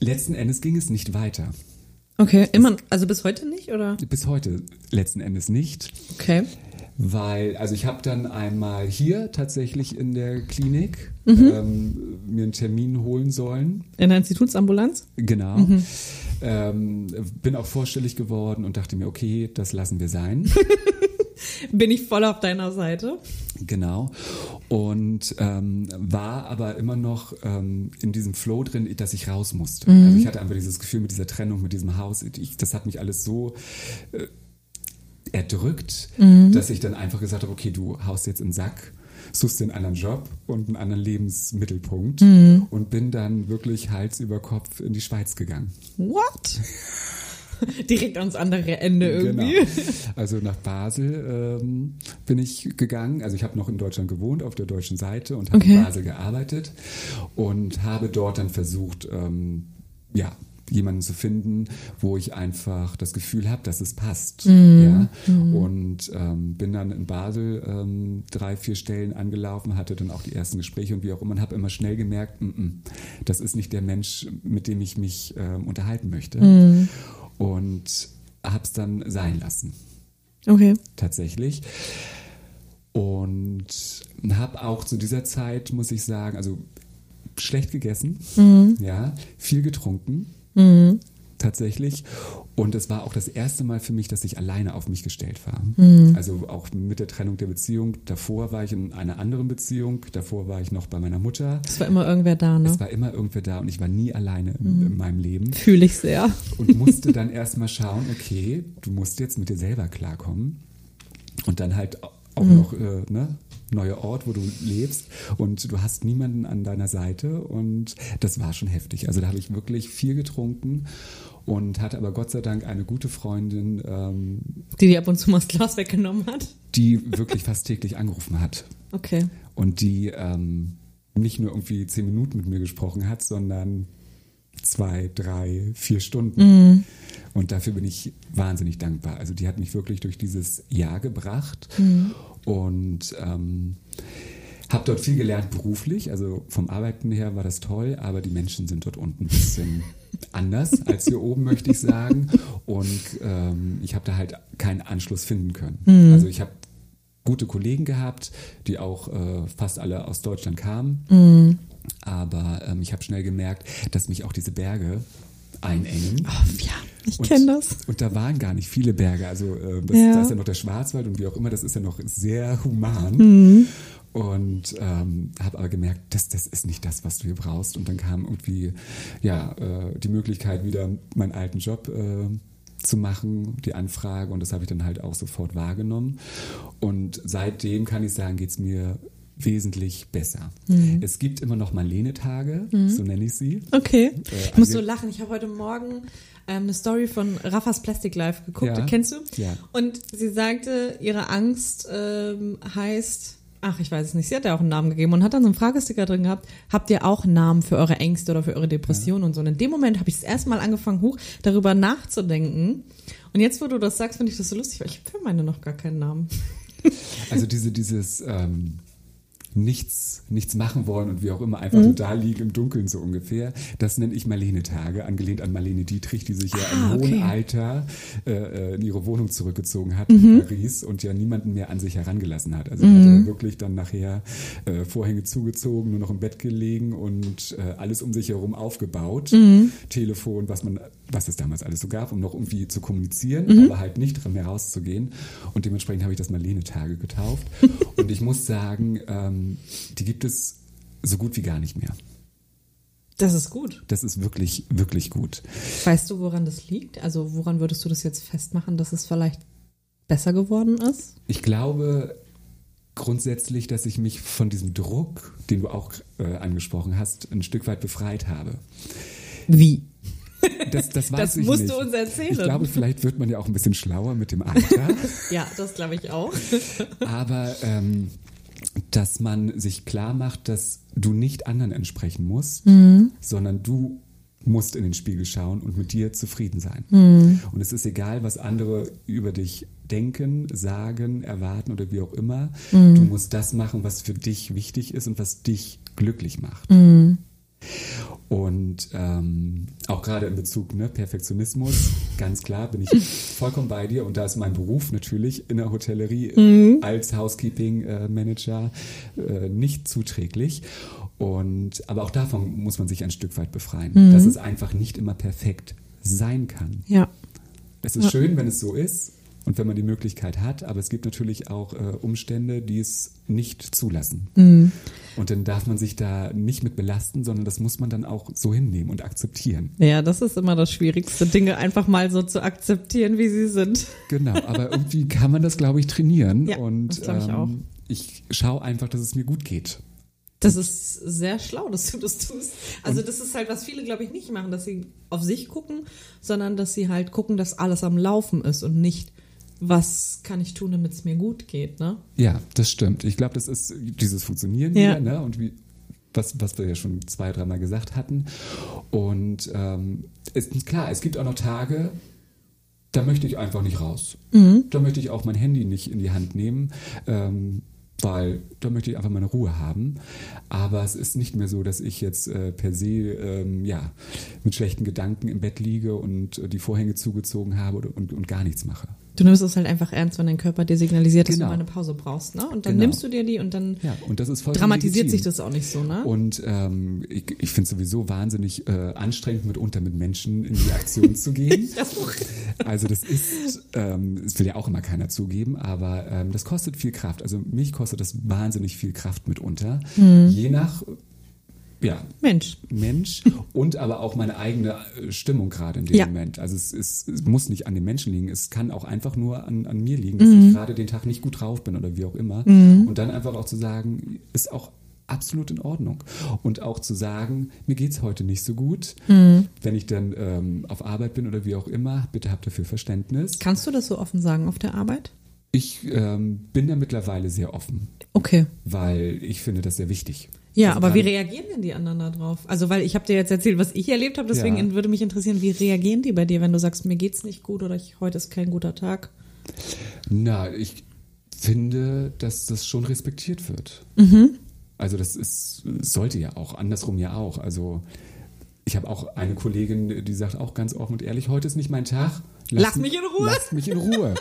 letzten Endes ging es nicht weiter. Okay, immer, also bis heute nicht, oder? Bis heute letzten Endes nicht. Okay. Weil, also ich habe dann einmal hier tatsächlich in der Klinik ähm, mir einen Termin holen sollen. In der Institutsambulanz? Genau. Ähm, bin auch vorstellig geworden und dachte mir, okay, das lassen wir sein. Bin ich voll auf deiner Seite. Genau. Und ähm, war aber immer noch ähm, in diesem Flow drin, dass ich raus musste. Also ich hatte einfach dieses Gefühl mit dieser Trennung, mit diesem Haus. Ich, das hat mich alles so äh, erdrückt, dass ich dann einfach gesagt habe, okay, du haust jetzt in den Sack, suchst dir einen anderen Job und einen anderen Lebensmittelpunkt und bin dann wirklich Hals über Kopf in die Schweiz gegangen. What? Direkt ans andere Ende irgendwie. Genau. Also nach Basel ähm, bin ich gegangen. Also ich habe noch in Deutschland gewohnt, auf der deutschen Seite und habe Okay. in Basel gearbeitet und habe dort dann versucht, ähm, ja, jemanden zu finden, wo ich einfach das Gefühl habe, dass es passt. Ja? Und ähm, bin dann in Basel ähm, drei, vier Stellen angelaufen, hatte dann auch die ersten Gespräche und wie auch immer und habe immer schnell gemerkt, mm -mm, das ist nicht der Mensch, mit dem ich mich ähm, unterhalten möchte. Und habe es dann sein lassen Okay. tatsächlich. Und habe auch zu dieser Zeit, muss ich sagen, also schlecht gegessen, ja, viel getrunken, tatsächlich. Und es war auch das erste Mal für mich, dass ich alleine auf mich gestellt war. Also auch mit der Trennung der Beziehung. Davor war ich in einer anderen Beziehung, davor war ich noch bei meiner Mutter. Es war immer irgendwer da, ne? Es war immer irgendwer da und ich war nie alleine in, in meinem Leben Fühle ich sehr. und musste dann erstmal schauen, okay, du musst jetzt mit dir selber klarkommen und dann halt auch noch äh, ne, neuer Ort, wo du lebst und du hast niemanden an deiner Seite und das war schon heftig. Also da habe ich wirklich viel getrunken und hatte aber Gott sei Dank eine gute Freundin, ähm, Die dir ab und zu mal das Glas weggenommen hat. die wirklich fast täglich angerufen hat Okay. und die ähm, nicht nur irgendwie zehn Minuten mit mir gesprochen hat, sondern zwei, drei, vier Stunden. Und dafür bin ich wahnsinnig dankbar. Also die hat mich wirklich durch dieses Jahr gebracht und ähm, habe dort viel gelernt beruflich. Also vom Arbeiten her war das toll, aber die Menschen sind dort unten ein bisschen anders als hier oben, möchte ich sagen. Und ähm, ich habe da halt keinen Anschluss finden können. Also ich habe gute Kollegen gehabt, die auch äh, fast alle aus Deutschland kamen. Aber ähm, ich habe schnell gemerkt, dass mich auch diese Berge einengen. Ja, ich kenne das. Und da waren gar nicht viele Berge. Also äh, das, Ja. da ist ja noch der Schwarzwald und wie auch immer, das ist ja noch sehr human. Mhm. Und ähm, habe aber gemerkt, das, das ist nicht das, was du hier brauchst. Und dann kam irgendwie ja äh, die Möglichkeit, wieder meinen alten Job äh, zu machen, die Anfrage. Und das habe ich dann halt auch sofort wahrgenommen. Und seitdem kann ich sagen, geht's mir wesentlich besser. Mhm. Es gibt immer noch Marlene-Tage, so nenne ich sie. Okay. Äh, ich muss so lachen. Ich habe heute Morgen ähm, eine Story von Raffas Plastic Life geguckt. Ja. Kennst du? Ja. Und sie sagte, ihre Angst ähm, heißt, ach, ich weiß es nicht, sie hat ja auch einen Namen gegeben und hat dann so einen Fragesticker drin gehabt, habt ihr auch einen Namen für eure Ängste oder für eure Depressionen und so. Und in dem Moment habe ich das erste Mal angefangen, hoch darüber nachzudenken. Und jetzt, wo du das sagst, finde ich das so lustig, weil ich habe für meine noch gar keinen Namen. Also diese, dieses ähm, nichts, nichts machen wollen und wie auch immer, einfach Mhm. so da liegen im Dunkeln so ungefähr, das nenne ich Marlene-Tage, angelehnt an Marlene Dietrich, die sich ja Ah, im hohen okay. Alter äh, äh, in ihre Wohnung zurückgezogen hat Mhm. in Paris und ja niemanden mehr an sich herangelassen hat. Also mhm. hat wirklich dann nachher äh, Vorhänge zugezogen, nur noch im Bett gelegen und äh, alles um sich herum aufgebaut. Mhm. Telefon, was man, was es damals alles so gab, um noch irgendwie zu kommunizieren, Mhm. aber halt nicht mehr rauszugehen. Und dementsprechend habe ich das Marlene-Tage getauft. und ich muss sagen, ähm, die gibt es so gut wie gar nicht mehr. Das ist gut. Das ist wirklich, wirklich gut. Weißt du, woran das liegt? Also woran würdest du das jetzt festmachen, dass es vielleicht besser geworden ist? Ich glaube grundsätzlich, dass ich mich von diesem Druck, den du auch äh, angesprochen hast, ein Stück weit befreit habe. Wie? Das, das Das ich musst nicht. du uns erzählen. Ich glaube, vielleicht wird man ja auch ein bisschen schlauer mit dem Alter. Ja, das glaube ich auch. aber ähm, dass man sich klar macht, dass du nicht anderen entsprechen musst, sondern du musst in den Spiegel schauen und mit dir zufrieden sein. Mhm. Und es ist egal, was andere über dich denken, sagen, erwarten oder wie auch immer. Mhm. Du musst das machen, was für dich wichtig ist und was dich glücklich macht. Und ähm, auch gerade in Bezug ne, Perfektionismus, ganz klar bin ich vollkommen bei dir. Und da ist mein Beruf natürlich in der Hotellerie Mhm. als Housekeeping-Manager äh, nicht zuträglich. Und aber auch davon muss man sich ein Stück weit befreien, Mhm. dass es einfach nicht immer perfekt sein kann. Ja. Es ist Ja. schön, wenn es so ist und wenn man die Möglichkeit hat, aber es gibt natürlich auch äh, Umstände, die es nicht zulassen. Mhm. Und dann darf man sich da nicht mit belasten, sondern das muss man dann auch so hinnehmen und akzeptieren. Ja, das ist immer das Schwierigste, Dinge einfach mal so zu akzeptieren, wie sie sind. Genau, aber irgendwie kann man das, glaube ich, trainieren. Ja, und das ich ähm, auch. ich schaue einfach, dass es mir gut geht. Das ist sehr schlau, dass du das tust. Also das ist halt, was viele, glaube ich, nicht machen, dass sie auf sich gucken, sondern dass sie halt gucken, dass alles am Laufen ist und nicht, was kann ich tun, damit es mir gut geht, ne? Ja, das stimmt. Ich glaube, das ist dieses Funktionieren Ja. hier, ne? Und wie, was, was wir ja schon zwei, dreimal gesagt hatten. Und ähm, ist klar, es gibt auch noch Tage, da möchte ich einfach nicht raus. Mhm. Da möchte ich auch mein Handy nicht in die Hand nehmen. Ähm, weil da möchte ich einfach meine Ruhe haben. Aber es ist nicht mehr so, dass ich jetzt äh, per se ähm, ja, mit schlechten Gedanken im Bett liege und äh, die Vorhänge zugezogen habe oder, und, und gar nichts mache. Du nimmst es halt einfach ernst, wenn dein Körper dir signalisiert, dass Genau. du mal eine Pause brauchst, ne? Und dann Genau. nimmst du dir die und dann Ja, und das ist vollkommen dramatisiert legitim. sich das auch nicht so, ne? Und ähm, ich, ich finde es sowieso wahnsinnig äh, anstrengend, mitunter mit Menschen in die Aktion zu gehen. Also das ist, ähm, das will ja auch immer keiner zugeben, aber ähm, das kostet viel Kraft. Also mich kostet das wahnsinnig viel Kraft mitunter. Mhm. Je nach ja, Mensch. Mensch und aber auch meine eigene äh, Stimmung gerade in dem Ja. Moment. Also es, ist, es muss nicht an den Menschen liegen, es kann auch einfach nur an, an mir liegen, dass Mhm. ich gerade den Tag nicht gut drauf bin oder wie auch immer. Und dann einfach auch zu sagen, ist auch absolut in Ordnung. Und auch zu sagen, mir geht's heute nicht so gut. Mhm. Wenn ich dann ähm, auf Arbeit bin oder wie auch immer, bitte habt dafür Verständnis. Kannst du das so offen sagen auf der Arbeit? Ich ähm, bin da mittlerweile sehr offen, Okay. weil ich finde das sehr wichtig. Ja, Also aber wie reagieren denn die anderen da drauf? Also, weil ich habe dir jetzt erzählt, was ich erlebt habe, deswegen Ja. würde mich interessieren, wie reagieren die bei dir, wenn du sagst, mir geht's nicht gut oder ich, heute ist kein guter Tag? Na, ich finde, dass das schon respektiert wird. Mhm. Also das ist, sollte ja auch, andersrum ja auch. Also ich habe auch eine Kollegin, die sagt auch ganz offen und ehrlich, heute ist nicht mein Tag. Lass mich in Ruhe. Lass mich in Ruhe.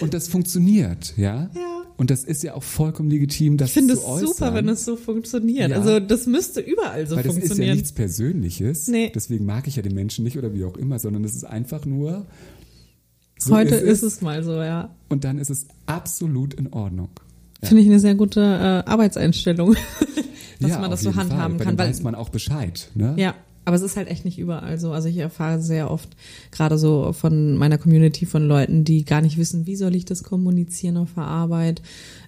Und das funktioniert, ja? Ja. Und das ist ja auch vollkommen legitim, das Ich finde zu es äußern. super, wenn es so funktioniert. Ja. Also, das müsste überall so Weil das ist ja funktionieren. nichts Persönliches. Nee. Deswegen mag ich ja den Menschen nicht oder wie auch immer, sondern es ist einfach nur. so heute ist es mal so, ja. Und dann ist es absolut in Ordnung. Ja. Finde ich eine sehr gute äh, Arbeitseinstellung, dass Ja, man das so handhaben Fall, kann. Weil weiß man auch Bescheid. Ne? ja, aber es ist halt echt nicht überall so. Also ich erfahre sehr oft, gerade so von meiner Community von Leuten, die gar nicht wissen, wie soll ich das kommunizieren auf der Arbeit.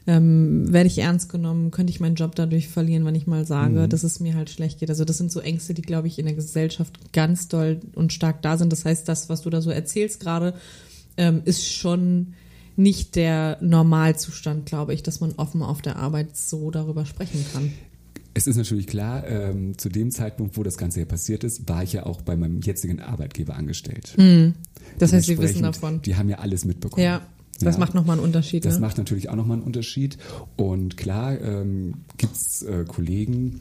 Ähm, werde ich ernst genommen? Könnte ich meinen Job dadurch verlieren, wenn ich mal sage, Mhm. dass es mir halt schlecht geht? Also das sind so Ängste, die, glaube ich, in der Gesellschaft ganz doll und stark da sind. Das heißt, das, was du da so erzählst gerade, ähm, ist schon nicht der Normalzustand, glaube ich, dass man offen auf der Arbeit so darüber sprechen kann. Es ist natürlich klar, ähm, zu dem Zeitpunkt, wo das Ganze ja passiert ist, war ich ja auch bei meinem jetzigen Arbeitgeber angestellt. Das heißt, sie wissen davon. Die haben ja alles mitbekommen. Ja, das Ja. macht nochmal einen Unterschied. Das ne? macht natürlich auch nochmal einen Unterschied. Und klar ähm, gibt es äh, Kollegen,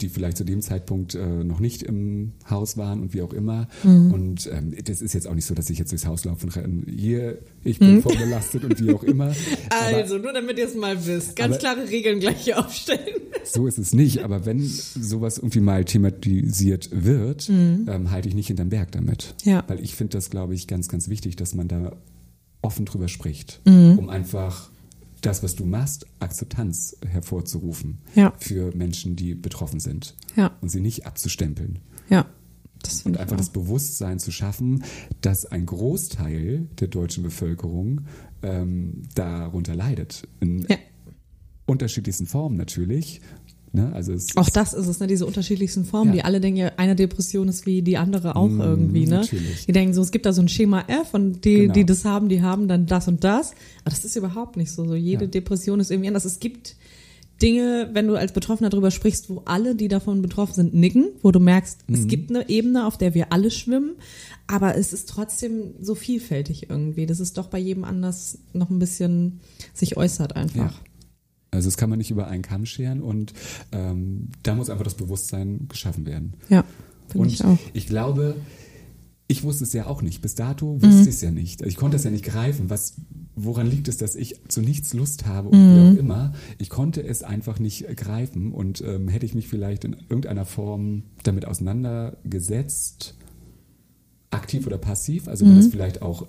die vielleicht zu dem Zeitpunkt äh, noch nicht im Haus waren und wie auch immer. Mhm. Und ähm, das ist jetzt auch nicht so, dass ich jetzt durchs Haus laufe und renne, hier, ich Mhm. bin vorbelastet und wie auch immer. Aber Also, nur damit ihr es mal wisst. Ganz aber- klare Regeln gleich hier aufstellen. so ist es nicht. Aber wenn sowas irgendwie mal thematisiert wird, ähm, halte ich nicht hinterm Berg damit. Mhm. Ja. Weil ich finde das, glaube ich, ganz, ganz wichtig, dass man da offen drüber spricht, Mhm. um einfach das, was du machst, Akzeptanz hervorzurufen Ja. für Menschen, die betroffen sind Ja, und sie nicht abzustempeln. ja. Das Und einfach das Bewusstsein zu schaffen, dass ein Großteil der deutschen Bevölkerung ähm, darunter leidet. In Ja. unterschiedlichsten Formen natürlich. Ne? Also Auch das ist es, ne? Diese unterschiedlichsten Formen, Ja. die alle denken ja, eine Depression ist wie die andere auch Mm, irgendwie, ne? natürlich. Die denken so, es gibt da so ein Schema F und die, Genau. die das haben, die haben dann das und das. Aber das ist überhaupt nicht so. So jede Ja. Depression ist irgendwie anders. Es gibt Dinge, wenn du als Betroffener darüber sprichst, wo alle, die davon betroffen sind, nicken, wo du merkst, Mhm. es gibt eine Ebene, auf der wir alle schwimmen, aber es ist trotzdem so vielfältig irgendwie. Das ist doch bei jedem anders noch ein bisschen sich äußert einfach. Ja. Also das kann man nicht über einen Kamm scheren und ähm, da muss einfach das Bewusstsein geschaffen werden. Ja, finde Und ich auch. ich glaube, ich wusste es ja auch nicht. Bis dato Mhm. wusste ich es ja nicht. Also Ich konnte es ja nicht greifen. Was, woran liegt es, dass ich zu nichts Lust habe und Mhm. wie auch immer? Ich konnte es einfach nicht greifen und ähm, hätte ich mich vielleicht in irgendeiner Form damit auseinandergesetzt, aktiv oder passiv, also Mhm. wenn es vielleicht auch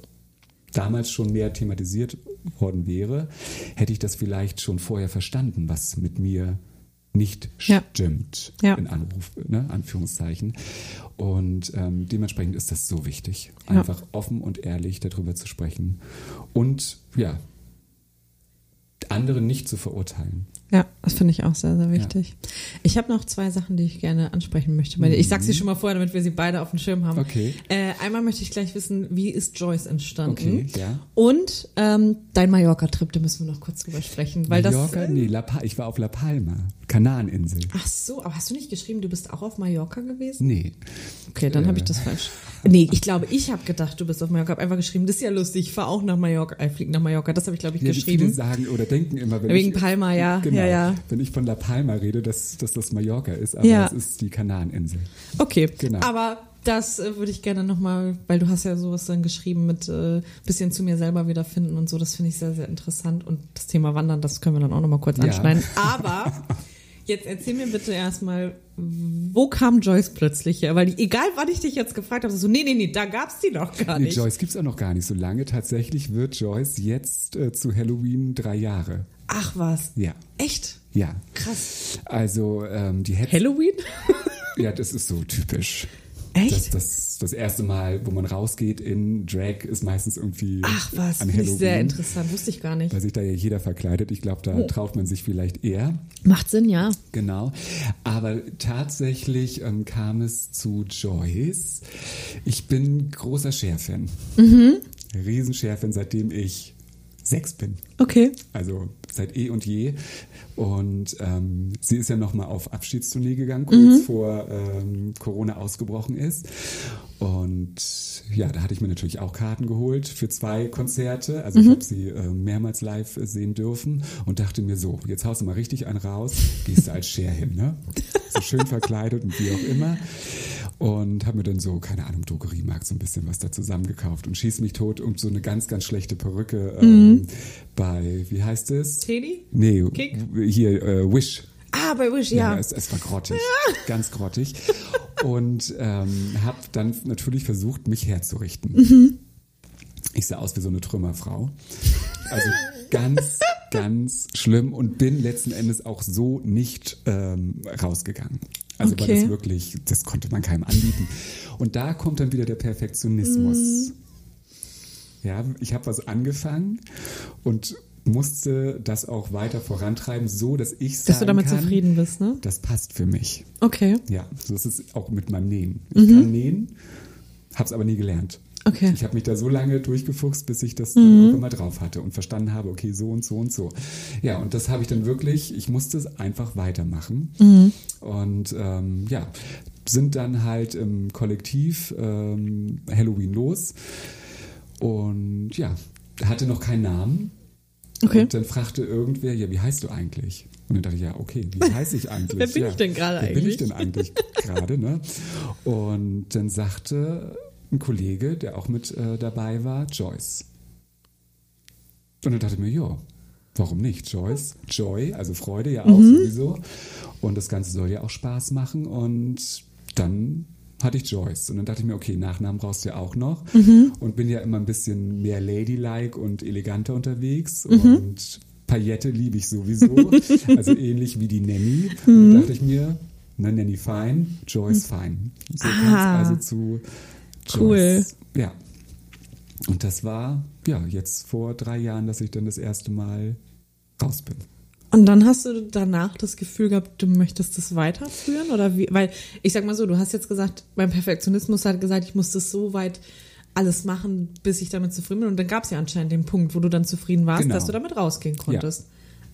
damals schon mehr thematisiert worden wäre, hätte ich das vielleicht schon vorher verstanden, was mit mir nicht stimmt, Ja. in Anruf, ne, Anführungszeichen. Und ähm, dementsprechend ist das so wichtig, Ja. einfach offen und ehrlich darüber zu sprechen und ja, andere nicht zu verurteilen. Ja, das finde ich auch sehr, sehr wichtig. Ich habe noch zwei Sachen, die ich gerne ansprechen möchte. bei dir. Ich sag sie schon mal vorher, damit wir sie beide auf dem Schirm haben. Okay. Äh, einmal möchte ich gleich wissen, wie ist Joyce entstanden? Okay, ja. Und ähm, dein Mallorca-Trip, da müssen wir noch kurz drüber sprechen. Weil Mallorca? das. äh, nee, La Pa- ich war auf La Palma, Kanareninsel. Ach so, aber hast du nicht geschrieben, du bist auch auf Mallorca gewesen? Nee, Okay, dann habe ich das falsch. Nee, ich glaube, ich habe gedacht, du bist auf Mallorca. Hab einfach geschrieben, das ist ja lustig, ich fahre auch nach Mallorca, äh, flieg nach Mallorca. Das habe ich, glaube ich, Ja, die viele geschrieben. sagen oder denken immer, wenn Wegen ich, Palma, ja, genau, ja, ja. wenn ich von La Palma rede, dass, dass das Mallorca ist, aber Ja. es ist die Kanareninsel. Okay, Genau. aber das äh, würde ich gerne nochmal, weil du hast ja sowas dann geschrieben mit äh, bisschen zu mir selber wiederfinden und so, das finde ich sehr, sehr interessant. Und das Thema Wandern, das können wir dann auch nochmal kurz Ja. anschneiden. Aber jetzt erzähl mir bitte erstmal, wo kam Joyce plötzlich her? Weil egal wann ich dich jetzt gefragt habe, so, nee, nee, nee, da gab's die noch gar Nee, nicht. Joyce gibt's auch noch gar nicht so lange. Tatsächlich wird Joyce jetzt äh, zu Halloween drei Jahre. Ach was. Ja, Echt? ja. Krass. Also ähm, die Hetz, Halloween? ja, das ist so typisch. Echt? Das, das, das erste Mal, wo man rausgeht in Drag, ist meistens irgendwie Ach was, an Halloween. sehr interessant, wusste ich gar nicht. Weil sich da ja jeder verkleidet. Ich glaube, da Oh. traut man sich vielleicht eher. Macht Sinn, ja. Genau. Aber tatsächlich ähm, kam es zu Joyce. Ich bin großer Cher-Fan. Mhm. Riesen Cher-Fan, seitdem ich sechs bin. Okay. Also seit eh und je. Und ähm, sie ist ja nochmal auf Abschiedstournee gegangen, kurz Mhm. vor ähm, Corona ausgebrochen ist. Und ja, da hatte ich mir natürlich auch Karten geholt für zwei Konzerte. Also Mhm. ich habe sie äh, mehrmals live äh, sehen dürfen und dachte mir so, jetzt haust du mal richtig einen raus, gehst du als Cher hin, ne? So schön verkleidet und wie auch immer. Und habe mir dann so, keine Ahnung, Drogeriemarkt so ein bisschen was da zusammengekauft und schieß mich tot um so eine ganz, ganz schlechte Perücke ähm, bei, wie heißt es? Teddy? Nee, Kick? hier, äh, Wish. Ah, bei Wish, ja. es, es war grottig, ganz grottig. Und ähm, habe dann natürlich versucht, mich herzurichten. Mhm. Ich sah aus wie so eine Trümmerfrau. Also ganz, ganz schlimm und bin letzten Endes auch so nicht ähm, rausgegangen. Also Okay. das wirklich, das konnte man keinem anbieten. Und da kommt dann wieder der Perfektionismus. Mhm. Ja, ich habe was angefangen und musste das auch weiter vorantreiben, so dass ich sagen Dass du damit kann, zufrieden bist, ne? das passt für mich. Okay. Ja, so ist es auch mit meinem Nähen. Ich Mhm. kann nähen, hab's aber nie gelernt. Okay. Ich habe mich da so lange durchgefuchst, bis ich das Mhm. dann irgendwann mal drauf hatte und verstanden habe, okay, so und so und so. Ja, und das habe ich dann wirklich, ich musste es einfach weitermachen. Mhm. Und ähm, ja, sind dann halt im Kollektiv ähm, Halloween los. Und ja, hatte noch keinen Namen. Okay. Und dann fragte irgendwer, ja, wie heißt du eigentlich? Und dann dachte ich, ja, okay, wie heiße ich eigentlich? Wer bin ja, ich denn gerade wer bin eigentlich? ich denn eigentlich gerade, ne? Und dann sagte ein Kollege, der auch mit äh, dabei war, Joyce. Und dann dachte ich mir, ja, warum nicht? Joyce, Joy, also Freude ja auch Mhm. sowieso. Und das Ganze soll ja auch Spaß machen. Und dann hatte ich Joyce. Und dann dachte ich mir, okay, Nachnamen brauchst du ja auch noch. Mhm. Und bin ja immer ein bisschen mehr ladylike und eleganter unterwegs. Mhm. Und Paillette liebe ich sowieso. also ähnlich wie die Nanny. Und Mhm. dann dachte ich mir, na, Nanny fein, Joyce fein. So kam es also zu Cool. Joyce. Ja. Und das war, ja, jetzt vor drei Jahren, dass ich dann das erste Mal raus bin. Und dann hast du danach das Gefühl gehabt, du möchtest das weiterführen? Oder wie? Weil ich sag mal so, du hast jetzt gesagt, beim Perfektionismus hat gesagt, ich muss das so weit alles machen, bis ich damit zufrieden bin. Und dann gab es ja anscheinend den Punkt, wo du dann zufrieden warst, Genau. dass du damit rausgehen konntest.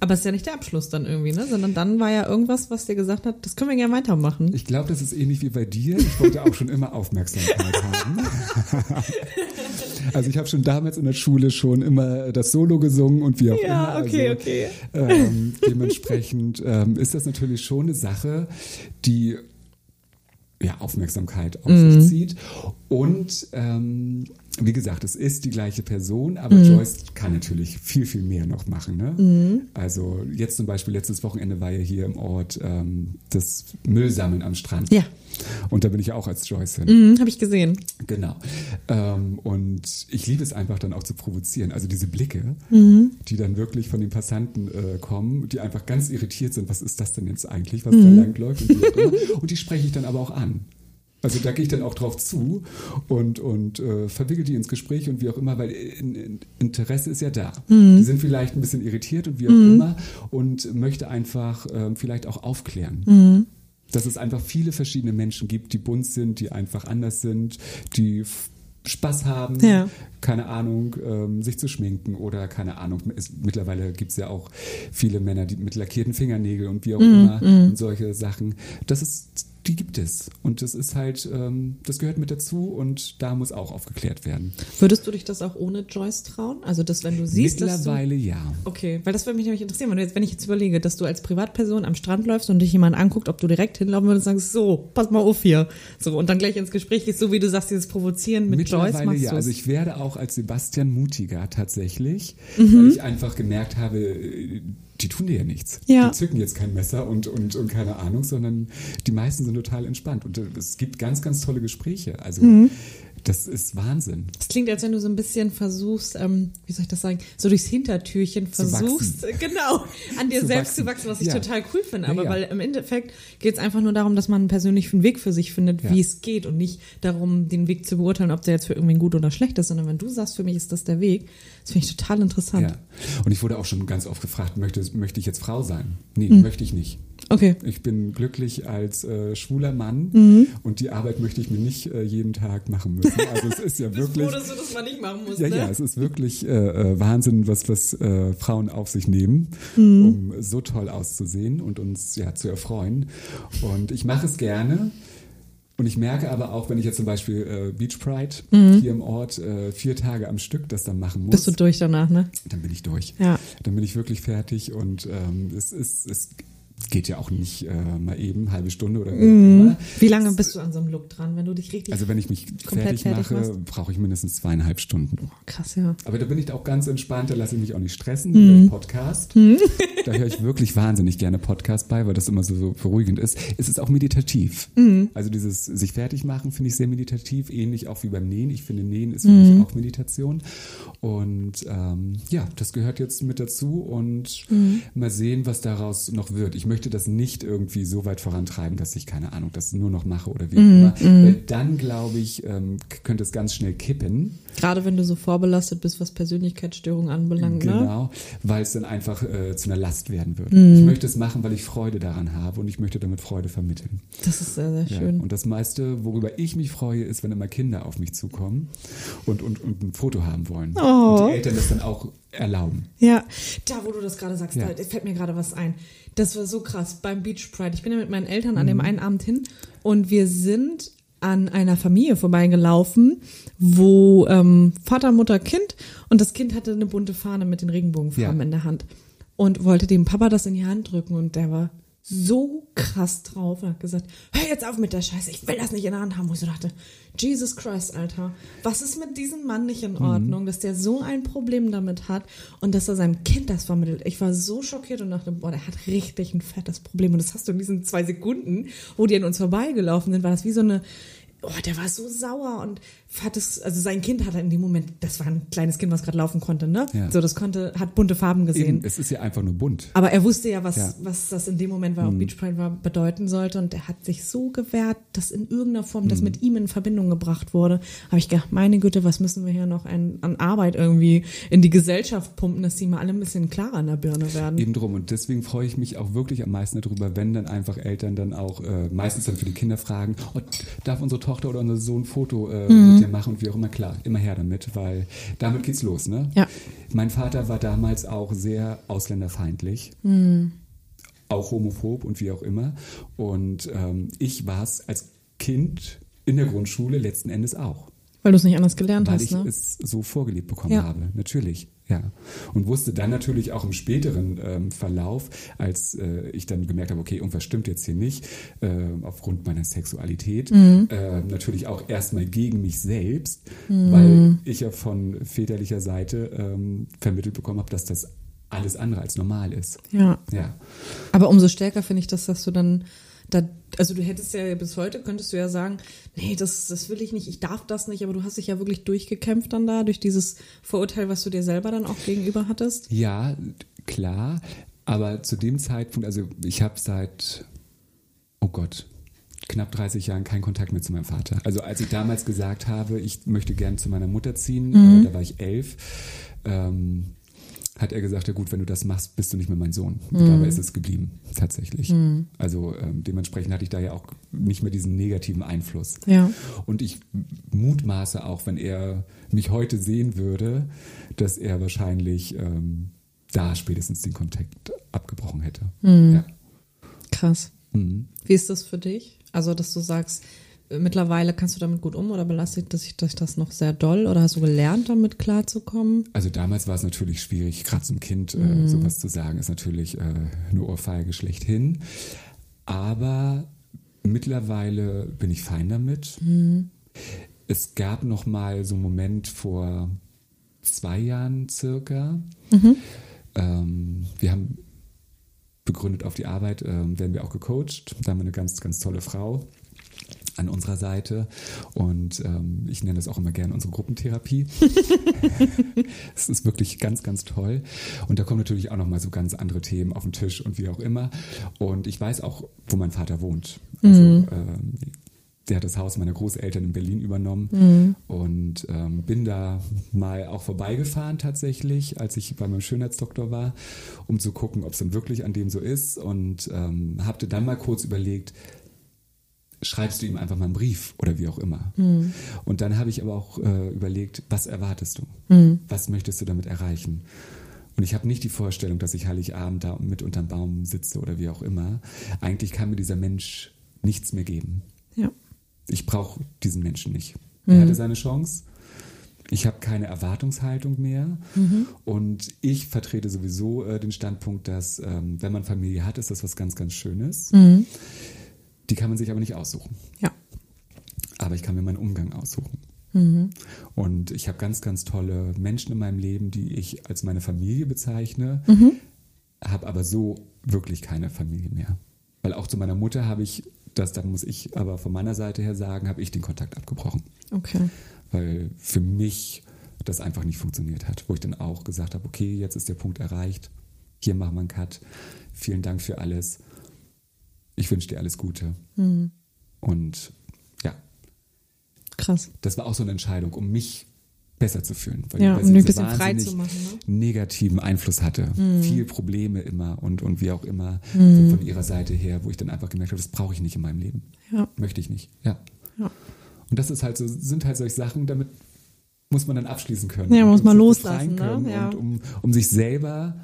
Aber es ist ja nicht der Abschluss dann irgendwie, ne? Sondern dann war ja irgendwas, was dir gesagt hat, das können wir gerne weitermachen. Ich glaube, das ist ähnlich wie bei dir. Ich wollte auch schon immer Aufmerksamkeit haben. also ich habe schon damals in der Schule schon immer das Solo gesungen und wie auch Ja, immer. okay, also, okay. Ähm, dementsprechend ähm, ist das natürlich schon eine Sache, die ja, Aufmerksamkeit auf Mhm. sich zieht. Und ähm, wie gesagt, es ist die gleiche Person, aber Mhm. Joyce kann natürlich viel, viel mehr noch machen. Ne? Also jetzt zum Beispiel, letztes Wochenende war ja hier im Ort ähm, das Müllsammeln am Strand. Ja. Und da bin ich auch als Joyce hin. Mhm, habe ich gesehen. Genau. Ähm, und ich liebe es einfach dann auch zu provozieren. Also diese Blicke, Mhm. die dann wirklich von den Passanten äh, kommen, die einfach ganz irritiert sind. Was ist das denn jetzt eigentlich, Mhm. was da langläuft? Und, wie auch immer. und die spreche ich dann aber auch an. Also da gehe ich dann auch drauf zu und, und äh, verwickel die ins Gespräch und wie auch immer, weil in, in, Interesse ist ja da. Mhm. Die sind vielleicht ein bisschen irritiert und wie auch immer und möchte einfach ähm, vielleicht auch aufklären. Mhm. Dass es einfach viele verschiedene Menschen gibt, die bunt sind, die einfach anders sind, die Spaß haben, Ja. keine Ahnung, ähm, sich zu schminken oder keine Ahnung. Es, mittlerweile gibt es ja auch viele Männer, die mit lackierten Fingernägeln und wie auch immer und solche Sachen. Das ist, die gibt es. Und das ist halt, ähm, das gehört mit dazu und da muss auch aufgeklärt werden. Würdest du dich das auch ohne Joyce trauen? Also, dass wenn du siehst, dass du Mittlerweile ja. Okay, weil das würde mich nämlich interessieren, wenn, du jetzt, wenn ich jetzt überlege, dass du als Privatperson am Strand läufst und dich jemand anguckt, ob du direkt hinlaufen würdest und sagst, so, pass mal auf hier. So, und dann gleich ins Gespräch gehst, so wie du sagst, dieses Provozieren mit Joyce Mittlerweile machst ja. Also ich werde auch als Sebastian mutiger tatsächlich, Mhm. weil ich einfach gemerkt habe, äh, die tun dir ja nichts. Ja. Die zücken jetzt kein Messer und, und, und keine Ahnung, sondern die meisten sind total entspannt. Und äh, es gibt ganz, ganz tolle Gespräche. Also Mhm. das ist Wahnsinn. Das klingt, als wenn du so ein bisschen versuchst, ähm, wie soll ich das sagen, so durchs Hintertürchen versuchst, äh, genau, an dir Zu selbst zu wachsen. wachsen, was ich Ja. total cool finde. Ja, Aber ja. weil im Endeffekt geht es einfach nur darum, dass man einen persönlichen Weg für sich findet, Ja. wie es geht und nicht darum, den Weg zu beurteilen, ob der jetzt für irgendwen gut oder schlecht ist, sondern wenn du sagst, für mich ist das der Weg, das finde ich total interessant. Ja. Und ich wurde auch schon ganz oft gefragt, möchte, möchte ich jetzt Frau sein? Nee, Mhm. möchte ich nicht. Okay. Ich bin glücklich als äh, schwuler Mann Mhm. und die Arbeit möchte ich mir nicht äh, jeden Tag machen müssen. Also es ist ja wirklich. dass du das mal nicht machen musst, Ja, ja, es ist wirklich äh, äh, Wahnsinn, was, was äh, Frauen auf sich nehmen, um so toll auszusehen und uns ja zu erfreuen. Und ich mache es gerne. Und ich merke aber auch, wenn ich jetzt zum Beispiel äh, Beach Pride hier im Ort äh, vier Tage am Stück das dann machen muss, Bist du durch danach, ne? dann bin ich durch. Ja. Dann bin ich wirklich fertig und ähm, es ist, es geht ja auch nicht äh, mal eben, halbe Stunde oder wie immer. Wie lange bist du an so einem Look dran, wenn du dich richtig Also wenn ich mich fertig, fertig mache, brauche ich mindestens zweieinhalb Stunden. krass, ja. Aber da bin ich auch ganz entspannt, da lasse ich mich auch nicht stressen, ich Podcast. Da höre ich wirklich wahnsinnig gerne Podcast bei, weil das immer so, so beruhigend ist. Es ist auch meditativ. Mhm. Also dieses sich fertig machen finde ich sehr meditativ, ähnlich auch wie beim Nähen. Ich finde Nähen ist für Mhm. mich auch Meditation. Und ähm, ja, das gehört jetzt mit dazu und Mhm. mal sehen, was daraus noch wird. Ich möchte das nicht irgendwie so weit vorantreiben, dass ich, keine Ahnung, das nur noch mache oder wie Mhm. immer. Weil dann, glaube ich, ähm, könnte es ganz schnell kippen. Gerade wenn du so vorbelastet bist, was Persönlichkeitsstörungen anbelangt, ne? Genau, weil es dann einfach äh, zu einer Last werden wird. Mhm. Ich möchte es machen, weil ich Freude daran habe und ich möchte damit Freude vermitteln. Das ist sehr, sehr Ja. schön. Und das meiste, worüber ich mich freue, ist, wenn immer Kinder auf mich zukommen und, und, und ein Foto haben wollen. Oh. Und die Eltern das dann auch erlauben. Ja, da wo du das gerade sagst, Ja. da fällt mir gerade was ein. Das war so krass beim Beach Pride. Ich bin ja mit meinen Eltern an Mhm. dem einen Abend hin und wir sind an einer Familie vorbeigelaufen, wo ähm, Vater, Mutter, Kind und das Kind hatte eine bunte Fahne mit den Regenbogenfarben Ja. in der Hand und wollte dem Papa das in die Hand drücken und der war so krass drauf und hat gesagt, hör jetzt auf mit der Scheiße, ich will das nicht in der Hand haben. Wo ich so dachte, Jesus Christ, Alter, was ist mit diesem Mann nicht in Ordnung, dass der so ein Problem damit hat und dass er seinem Kind das vermittelt. Ich war so schockiert und dachte, boah, der hat richtig ein fettes Problem. Und das hast du in diesen zwei Sekunden, wo die an uns vorbeigelaufen sind, war das wie so eine, oh, der war so sauer und hat es, also sein Kind hat er in dem Moment, das war ein kleines Kind, was gerade laufen konnte, ne? Ja. So, das konnte, hat bunte Farben gesehen. Eben, es ist ja einfach nur bunt. Aber er wusste ja, was, Ja. Mhm. was das in dem Moment war, auch Beach Pride war, bedeuten sollte. Und er hat sich so gewehrt, dass in irgendeiner Form Mhm. das mit ihm in Verbindung gebracht wurde. Habe ich gedacht, meine Güte, was müssen wir hier noch ein, an Arbeit irgendwie in die Gesellschaft pumpen, dass die mal alle ein bisschen klarer in der Birne werden. Eben drum. Und deswegen freue ich mich auch wirklich am meisten darüber, wenn dann einfach Eltern dann auch äh, meistens dann für die Kinder fragen, oh, darf unsere Tochter oder unser Sohn ein Foto äh, Mhm. Mehr machen und wie auch immer, klar, immer her damit, weil damit geht's los, ne? Ja. Mein Vater war damals auch sehr ausländerfeindlich. Auch homophob und wie auch immer. Und ähm, ich war es als Kind in der Grundschule letzten Endes auch. Weil du es nicht anders gelernt Weil hast, ich ne? es so vorgelebt bekommen Ja. habe, natürlich, ja. Und wusste dann natürlich auch im späteren ähm, Verlauf, als äh, ich dann gemerkt habe, okay, irgendwas stimmt jetzt hier nicht, äh, aufgrund meiner Sexualität, Mhm. äh, natürlich auch erstmal gegen mich selbst, Mhm. weil ich ja von väterlicher Seite ähm, vermittelt bekommen habe, dass das alles andere als normal ist. Ja. Ja. Aber umso stärker finde ich das, dass du dann da, also du hättest ja bis heute, könntest du ja sagen, nee, das, das will ich nicht, ich darf das nicht, aber du hast dich ja wirklich durchgekämpft dann da, durch dieses Vorurteil, was du dir selber dann auch gegenüber hattest. Ja, klar. Aber zu dem Zeitpunkt, also ich habe seit, oh Gott, knapp 30 Jahren keinen Kontakt mehr zu meinem Vater. Also als ich damals gesagt habe, ich möchte gern zu meiner Mutter ziehen, äh, da war ich elf, ähm, hat er gesagt, ja gut, wenn du das machst, bist du nicht mehr mein Sohn. Und dabei ist es geblieben, tatsächlich. Also ähm, dementsprechend hatte ich da ja auch nicht mehr diesen negativen Einfluss. Ja. Und ich mutmaße auch, wenn er mich heute sehen würde, dass er wahrscheinlich ähm, da spätestens den Kontakt abgebrochen hätte. Ja. Krass. Mhm. Wie ist das für dich? Also, dass du sagst, mittlerweile kannst du damit gut um oder belastet dich dich das noch sehr doll oder hast du gelernt, damit klarzukommen? Also damals war es natürlich schwierig, gerade zum Kind äh, sowas zu sagen, ist natürlich äh, eine Ohrfeige schlechthin. Aber mittlerweile bin ich fein damit. Es gab noch mal so einen Moment vor zwei Jahren circa. Ähm, wir haben begründet auf die Arbeit, ähm, werden wir auch gecoacht. Da haben wir eine ganz, ganz tolle Frau an unserer Seite und ähm, ich nenne das auch immer gerne unsere Gruppentherapie. Es ist wirklich ganz, ganz toll. Und da kommen natürlich auch nochmal so ganz andere Themen auf den Tisch und wie auch immer. Und ich weiß auch, wo mein Vater wohnt. Also ähm, der hat das Haus meiner Großeltern in Berlin übernommen und ähm, bin da mal auch vorbeigefahren tatsächlich, als ich bei meinem Schönheitsdoktor war, um zu gucken, ob es denn wirklich an dem so ist und ähm, habe dann mal kurz überlegt, schreibst du ihm einfach mal einen Brief oder wie auch immer. Und dann habe ich aber auch äh, überlegt, was erwartest du? Was möchtest du damit erreichen? Und ich habe nicht die Vorstellung, dass ich Heiligabend da mit unterm Baum sitze oder wie auch immer. Eigentlich kann mir dieser Mensch nichts mehr geben. Ja. Ich brauche diesen Menschen nicht. Er hatte seine Chance. Ich habe keine Erwartungshaltung mehr. Und ich vertrete sowieso äh, den Standpunkt, dass ähm, wenn man Familie hat, ist das was ganz, ganz Schönes. Die kann man sich aber nicht aussuchen. Ja. Aber ich kann mir meinen Umgang aussuchen. Und ich habe ganz, ganz tolle Menschen in meinem Leben, die ich als meine Familie bezeichne, habe aber so wirklich keine Familie mehr. Weil auch zu meiner Mutter habe ich, das, da muss ich aber von meiner Seite her sagen, habe ich den Kontakt abgebrochen. Okay. Weil für mich das einfach nicht funktioniert hat. Wo ich dann auch gesagt habe, okay, jetzt ist der Punkt erreicht. Hier machen wir einen Cut. Vielen Dank für alles. Ich wünsche dir alles Gute. Und ja, Krass. das war auch so eine Entscheidung, um mich besser zu fühlen. Weil, Ja, weil um ein bisschen frei zu machen, ne? negativen Einfluss hatte. Viel Probleme immer und, und wie auch immer Mhm. von, ihrer Seite her, wo ich dann einfach gemerkt habe, das brauche ich nicht in meinem Leben. Ja. Möchte ich nicht. Ja. Ja. Und das ist halt so, sind halt solche Sachen, damit muss man dann abschließen können. Ja, muss man loslassen, ne? Ja. Und um, um sich selber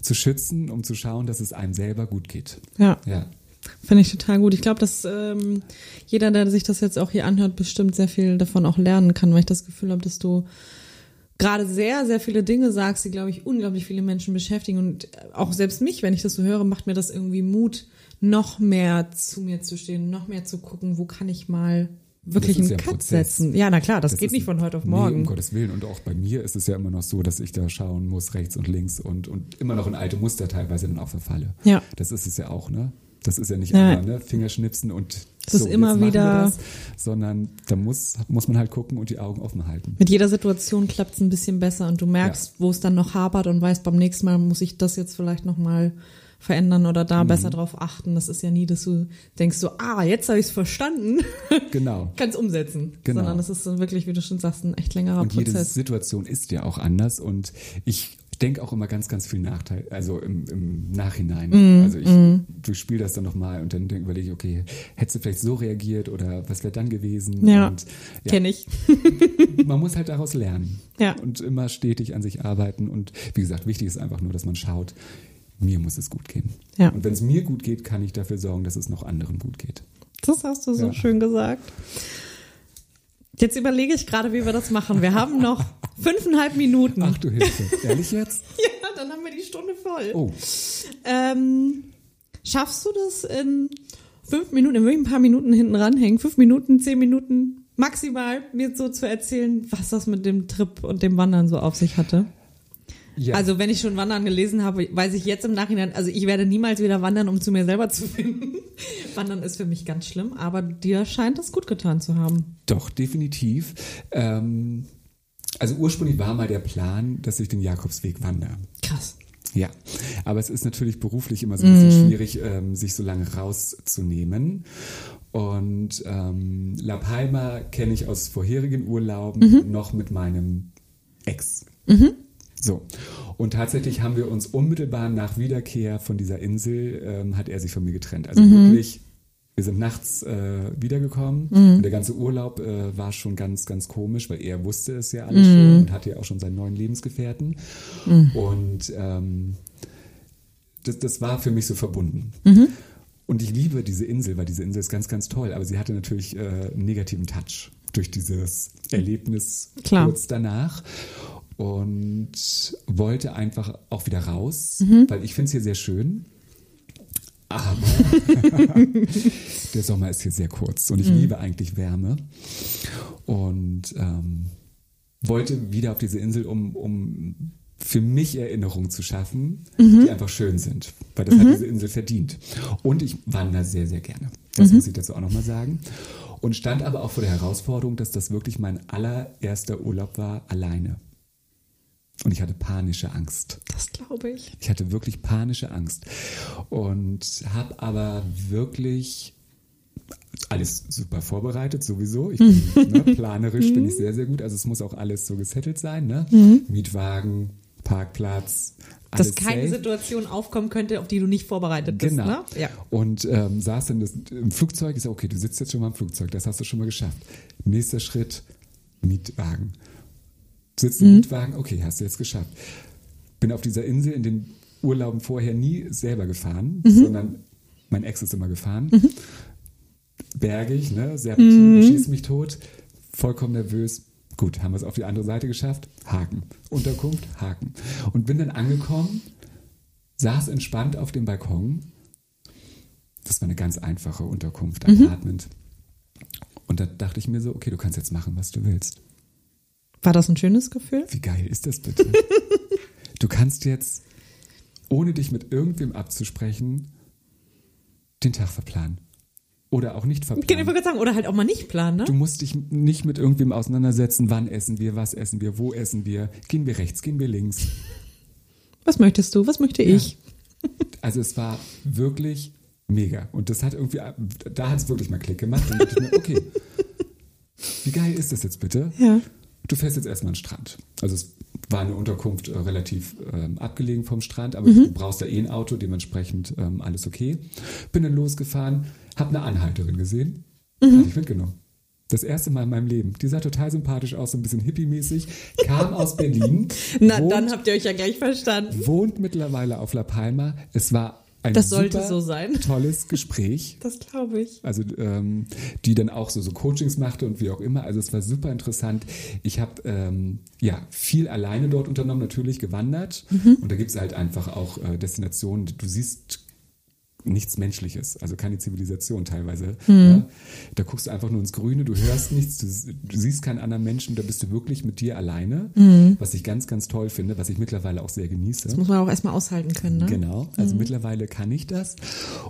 zu schützen, um zu schauen, dass es einem selber gut geht. Ja. Ja. Finde ich total gut. Ich glaube, dass ähm, jeder, der sich das jetzt auch hier anhört, bestimmt sehr viel davon auch lernen kann, weil ich das Gefühl habe, dass du gerade sehr, sehr viele Dinge sagst, die, glaube ich, unglaublich viele Menschen beschäftigen. Und auch selbst mich, wenn ich das so höre, macht mir das irgendwie Mut, noch mehr zu mir zu stehen, noch mehr zu gucken, wo kann ich mal wirklich einen ja ein Cut Prozess. setzen. Ja, na klar, das, Das geht nicht von heute auf Nee, morgen. um Gottes Willen. Und auch bei mir ist es ja immer noch so, dass ich da schauen muss, rechts und links und, und immer noch in alte Muster teilweise dann auch verfalle. Ja. Das ist es ja auch, ne? Das ist ja nicht Ja. einmal, ne? Fingerschnipsen und Das ist immer wieder- Das, sondern da muss, muss man halt gucken und die Augen offen halten. Mit jeder Situation klappt es ein bisschen besser und du merkst, wo es dann noch hapert und weißt, beim nächsten Mal muss ich das jetzt vielleicht nochmal verändern oder da Mhm. besser drauf achten. Das ist ja nie, dass du denkst so, ah, jetzt habe ich es verstanden, Genau. kann es umsetzen. Genau. Sondern das ist dann wirklich, wie du schon sagst, ein echt längerer Und jede Prozess. Situation ist ja auch anders und ich denke auch immer ganz, ganz viel Nachteil, also im, im Nachhinein. Mm, also ich mm. durchspiele das dann nochmal und dann überlege ich, okay, hättest du vielleicht so reagiert oder was wäre dann gewesen? Ja, und, ja kenne ich. man muss halt daraus lernen ja. und immer stetig an sich arbeiten. Und wie gesagt, wichtig ist einfach nur, dass man schaut, mir muss es gut gehen. Ja. Und wenn es mir gut geht, kann ich dafür sorgen, dass es noch anderen gut geht. Das hast du so ja. schön gesagt. Jetzt überlege ich gerade, wie wir das machen. Wir haben noch fünfeinhalb Minuten. Ach du Hilfe. Ehrlich jetzt? ja, dann haben wir die Stunde voll. Oh. Ähm, schaffst du das in fünf Minuten, in ein paar Minuten hinten ranhängen? Fünf Minuten, zehn Minuten maximal mir so zu erzählen, was das mit dem Trip und dem Wandern so auf sich hatte? Ja. Also wenn ich schon Wandern gelesen habe, weiß ich jetzt im Nachhinein, also ich werde niemals wieder wandern, um zu mir selber zu finden. wandern ist für mich ganz schlimm, aber dir scheint das gut getan zu haben. Doch, definitiv. Ähm, also ursprünglich war mal der Plan, dass ich den Jakobsweg wandere. Krass. Ja, aber es ist natürlich beruflich immer so ein bisschen mm. schwierig, ähm, sich so lange rauszunehmen. Und ähm, La Palma kenne ich aus vorherigen Urlauben mhm. noch mit meinem Ex. Mhm. So. Und tatsächlich haben wir uns unmittelbar nach Wiederkehr von dieser Insel, ähm, hat er sich von mir getrennt. Also mhm. wirklich, wir sind nachts äh, wiedergekommen mhm. und der ganze Urlaub äh, war schon ganz, ganz komisch, weil er wusste es ja alles mhm. schon und hatte ja auch schon seinen neuen Lebensgefährten. Mhm. Und ähm, das, das war für mich so verbunden. Mhm. Und ich liebe diese Insel, weil diese Insel ist ganz, ganz toll, aber sie hatte natürlich äh, einen negativen Touch durch dieses Erlebnis Klar. kurz danach und wollte einfach auch wieder raus, mhm. weil ich finde es hier sehr schön. Aber der Sommer ist hier sehr kurz und ich mhm. liebe eigentlich Wärme. Und ähm, wollte wieder auf diese Insel, um, um für mich Erinnerungen zu schaffen, mhm. die einfach schön sind. Weil das hat mhm. diese Insel verdient. Und ich wandere sehr, sehr gerne. Das mhm. muss ich dazu auch nochmal sagen. Und stand aber auch vor der Herausforderung, dass das wirklich mein allererster Urlaub war, alleine. Und ich hatte panische Angst. Das glaube ich. Ich hatte wirklich panische Angst. Und habe aber wirklich alles super vorbereitet, sowieso. Ich bin, ne, planerisch bin ich sehr, sehr gut. Also es muss auch alles so gesettelt sein. Ne? Mhm. Mietwagen, Parkplatz. Dass keine safe. Situation aufkommen könnte, auf die du nicht vorbereitet bist. Genau. Ne? Ja. Und ähm, saß dann das, im Flugzeug, ich sag, okay, du sitzt jetzt schon mal im Flugzeug, das hast du schon mal geschafft. Nächster Schritt, Mietwagen sitzt im mhm. Mietwagen, okay, hast du jetzt geschafft. Bin auf dieser Insel in den Urlauben vorher nie selber gefahren, mhm. sondern mein Ex ist immer gefahren. Mhm. Bergig, ne? Serpentin, mhm. schießt mich tot, vollkommen nervös. Gut, haben wir es auf die andere Seite geschafft? Haken. Unterkunft? Haken. Und bin dann angekommen, saß entspannt auf dem Balkon. Das war eine ganz einfache Unterkunft, mhm. Apartment. Und da dachte ich mir so, okay, du kannst jetzt machen, was du willst. War das ein schönes Gefühl? Wie geil ist das bitte? du kannst jetzt, ohne dich mit irgendwem abzusprechen, den Tag verplanen. Oder auch nicht verplanen. Ich sagen, oder halt auch mal nicht planen, ne? Du musst dich nicht mit irgendwem auseinandersetzen, wann essen wir, was essen wir, wo essen wir, gehen wir rechts, gehen wir links. Was möchtest du, was möchte ich? Ja. Also es war wirklich mega. Und das hat irgendwie, da hat es wirklich mal Klick gemacht. Und dachte ich mir, okay, wie geil ist das jetzt bitte? Ja. Du fährst jetzt erstmal an den Strand. Also es war eine Unterkunft äh, relativ ähm, abgelegen vom Strand, aber mhm. du brauchst da eh ein Auto, dementsprechend ähm, alles okay. Bin dann losgefahren, habe eine Anhalterin gesehen, mhm. habe ich mitgenommen. Das erste Mal in meinem Leben. Die sah total sympathisch aus, so ein bisschen hippie-mäßig. Kam aus Berlin. Na, wohnt, dann habt ihr euch ja gleich verstanden. Wohnt mittlerweile auf La Palma. Es war ein das sollte so sein. tolles Gespräch. Das glaube ich. Also ähm, die dann auch so, so Coachings machte und wie auch immer. Also es war super interessant. Ich habe ähm, ja viel alleine dort unternommen, natürlich gewandert. Mhm. Und da gibt es halt einfach auch äh, Destinationen. Du siehst nichts Menschliches, also keine Zivilisation teilweise. Mhm. Ja. Da guckst du einfach nur ins Grüne, du hörst nichts, du, du siehst keinen anderen Menschen, da bist du wirklich mit dir alleine, mhm. was ich ganz, ganz toll finde, was ich mittlerweile auch sehr genieße. Das muss man auch erstmal aushalten können, ne? Genau, also mhm. mittlerweile kann ich das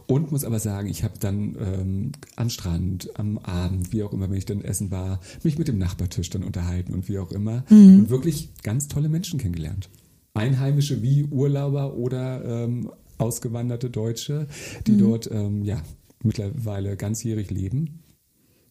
und muss aber sagen, ich habe dann ähm, am Strand, am Abend, wie auch immer, wenn ich dann essen war, mich mit dem Nachbartisch dann unterhalten und wie auch immer mhm. und wirklich ganz tolle Menschen kennengelernt. Einheimische wie Urlauber oder ähm, ausgewanderte Deutsche, die mhm. dort ähm, ja mittlerweile ganzjährig leben.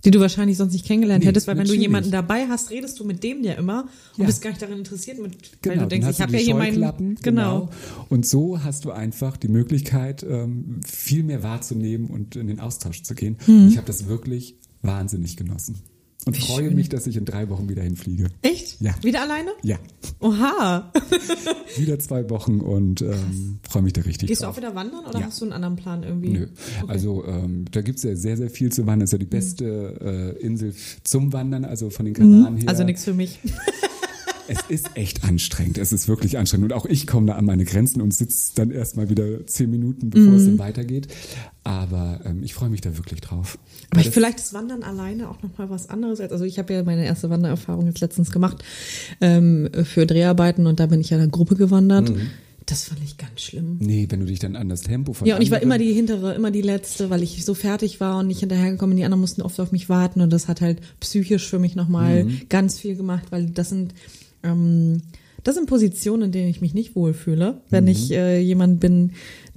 Die du wahrscheinlich sonst nicht kennengelernt Nee, hättest, weil wenn du natürlich. jemanden dabei hast, redest du mit dem ja immer und Ja. bist gar nicht daran interessiert, mit, weil Genau, du denkst, ich habe ja hier meinen. Scheuklappen, Genau. Und so hast du einfach die Möglichkeit, ähm, viel mehr wahrzunehmen und in den Austausch zu gehen. Mhm. Ich habe das wirklich wahnsinnig genossen. Und Wie freue schön. mich, dass ich in drei Wochen wieder hinfliege. Echt? Ja. Wieder alleine? Ja, Oha. wieder zwei Wochen und ähm, freue mich da richtig Gehst du drauf. auch wieder wandern oder Ja. hast du einen anderen Plan irgendwie? Nö. Also ähm, da gibt's ja sehr, sehr viel zu wandern. Das ist ja die Mhm. beste äh, Insel zum Wandern, also von den Kanaren her. Also nichts für mich. Es ist echt anstrengend. Es ist wirklich anstrengend. Und auch ich komme da an meine Grenzen und sitze dann erstmal wieder zehn Minuten, bevor es Mhm. dann weitergeht. Aber ähm, ich freue mich da wirklich drauf. Aber ich, das- vielleicht ist Wandern alleine auch nochmal was anderes. Als, also ich habe ja meine erste Wandererfahrung jetzt letztens gemacht ähm, für Dreharbeiten und da bin ich ja in einer Gruppe gewandert. Mhm. Das fand ich ganz schlimm. Nee, wenn du dich dann an das Tempo von Ja, und ich war immer die hintere, immer die letzte, weil ich so fertig war und nicht hinterhergekommen. Die anderen mussten oft auf mich warten und das hat halt psychisch für mich nochmal Mhm. ganz viel gemacht, weil das sind ähm, das sind Positionen, in denen ich mich nicht wohlfühle, wenn Mhm. ich äh, jemand bin,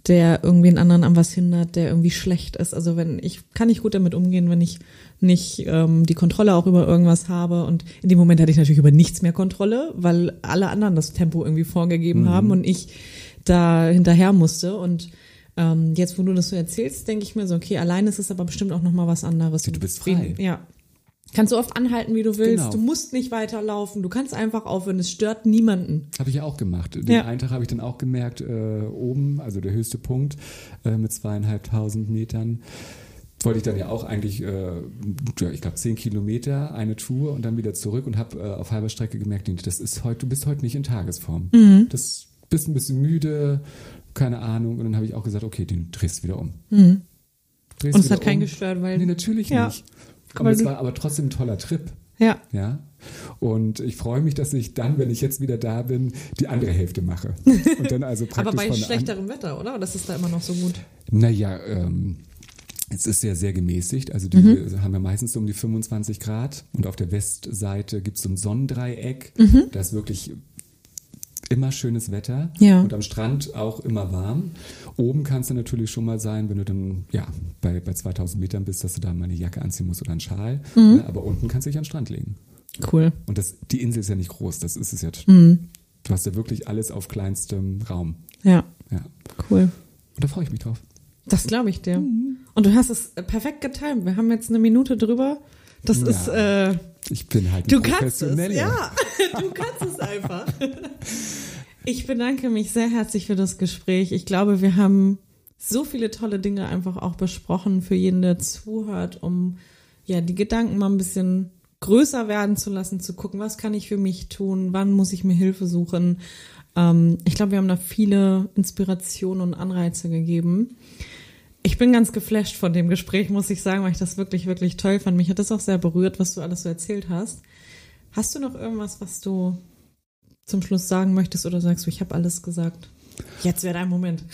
der irgendwie einen anderen an was hindert, der irgendwie schlecht ist. Also wenn ich kann nicht gut damit umgehen, wenn ich nicht ähm, die Kontrolle auch über irgendwas habe. Und in dem Moment hatte ich natürlich über nichts mehr Kontrolle, weil alle anderen das Tempo irgendwie vorgegeben haben und ich da hinterher musste. Und ähm, jetzt, wo du das so erzählst, denke ich mir so, okay, allein ist es aber bestimmt auch nochmal was anderes. Du bist frei. Ja. Kannst so oft anhalten, wie du willst. Genau. Du musst nicht weiterlaufen. Du kannst einfach aufhören. Es stört niemanden. Habe ich ja auch gemacht. Den Ja. einen Tag habe ich dann auch gemerkt, äh, oben, also der höchste Punkt äh, mit zweieinhalbtausend Metern, wollte ich dann ja auch eigentlich, äh, ja, ich glaube, zehn Kilometer eine Tour und dann wieder zurück und habe äh, auf halber Strecke gemerkt, nee, das ist heute, du bist heute nicht in Tagesform. Mhm. Das bist ein bisschen müde, keine Ahnung. Und dann habe ich auch gesagt, okay, den drehst du wieder um. Drehst Mhm. Und es hat keinen um. gestört, weil. Nee, natürlich Ja. nicht. Aber es war aber trotzdem ein toller Trip. Ja. Ja. Und ich freue mich, dass ich dann, wenn ich jetzt wieder da bin, die andere Hälfte mache. Und dann also praktisch Aber bei schlechterem Wetter, oder? Das ist da immer noch so gut. Naja, ähm, es ist ja sehr gemäßigt. Also die Mhm. haben ja meistens so um die 25 Grad. Und auf der Westseite gibt es so ein Sonnendreieck. Da ist wirklich immer schönes Wetter. Ja. Und am Strand auch immer warm. Oben kann es dann natürlich schon mal sein, wenn du dann ja bei, bei 2000 Metern bist, dass du da mal eine Jacke anziehen musst oder einen Schal. Mhm. Ja, aber unten kannst du dich an den Strand legen. Cool. Und das, die Insel ist ja nicht groß, das ist es ja. Mhm. Du hast ja wirklich alles auf kleinstem Raum. Ja, Ja. cool. Und da freue ich mich drauf. Das glaube ich dir. Mhm. Und du hast es perfekt getimt. Wir haben jetzt eine Minute drüber. Das Ja. ist, äh, Ich bin halt ein du kannst es. Ja, du kannst es einfach. Ich bedanke mich sehr herzlich für das Gespräch. Ich glaube, wir haben so viele tolle Dinge einfach auch besprochen für jeden, der zuhört, um ja die Gedanken mal ein bisschen größer werden zu lassen, zu gucken, was kann ich für mich tun, wann muss ich mir Hilfe suchen. Ähm, ich glaube, wir haben da viele Inspirationen und Anreize gegeben. Ich bin ganz geflasht von dem Gespräch, muss ich sagen, weil ich das wirklich, wirklich toll fand. Mich hat das auch sehr berührt, was du alles so erzählt hast. Hast du noch irgendwas, was du zum Schluss sagen möchtest oder sagst du, ich habe alles gesagt? Jetzt wäre dein Moment.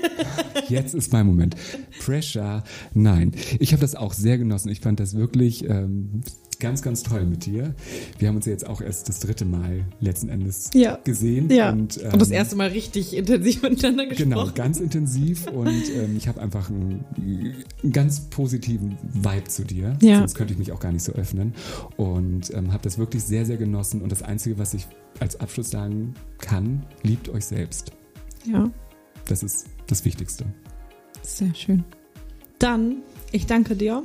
Jetzt ist mein Moment. Pressure, nein. Ich habe das auch sehr genossen. Ich fand das wirklich ähm, ganz, ganz toll mit dir. Wir haben uns ja jetzt auch erst das dritte Mal letzten Endes Ja. gesehen. Ja. Und, ähm, Und das erste Mal richtig intensiv miteinander gesprochen. Genau, ganz intensiv und ähm, ich habe einfach einen, einen ganz positiven Vibe zu dir. Ja. Sonst könnte ich mich auch gar nicht so öffnen. Und ähm, habe das wirklich sehr, sehr genossen. Und das Einzige, was ich als Abschluss sagen kann, liebt euch selbst. Ja, Das ist das Wichtigste. sehr schön. Dann, ich danke dir.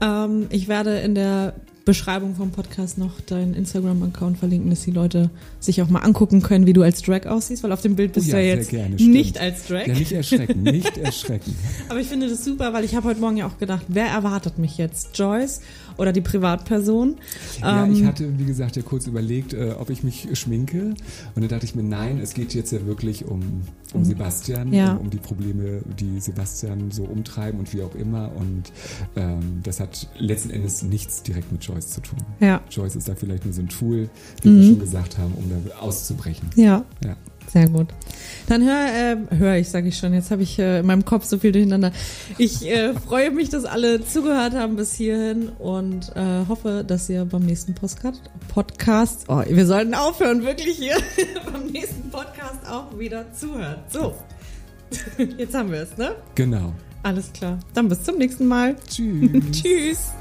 Ähm, ich werde in der Beschreibung vom Podcast noch deinen Instagram-Account verlinken, dass die Leute sich auch mal angucken können, wie du als Drag aussiehst, weil auf dem Bild bist Oh du ja, ja sehr jetzt gerne, nicht als Drag. Ja, nicht erschrecken, nicht erschrecken. Aber ich finde das super, weil ich habe heute Morgen ja auch gedacht, wer erwartet mich jetzt? Joyce oder die Privatperson? Ja, Ähm, ich hatte, wie gesagt, ja kurz überlegt, äh, ob ich mich schminke. Und dann dachte ich mir, nein, es geht jetzt ja wirklich um, um Sebastian, Ja. um, um die Probleme, die Sebastian so umtreiben und wie auch immer. Und ähm, das hat letzten Endes nichts direkt mit Joyce zu tun. Ja, Joyce ist da vielleicht nur so ein Tool, wie wir schon gesagt haben, um da auszubrechen. ja. Ja. Sehr gut. Dann hör, äh, hör ich, sage ich schon. Jetzt habe ich äh, in meinem Kopf so viel durcheinander. Ich äh, freue mich, dass alle zugehört haben bis hierhin und äh, hoffe, dass ihr beim nächsten Podcast, Podcast, oh, wir sollten aufhören, wirklich hier, beim nächsten Podcast auch wieder zuhört. So, jetzt haben wir es, ne? Genau. Alles klar. Dann bis zum nächsten Mal. Tschüss. Tschüss.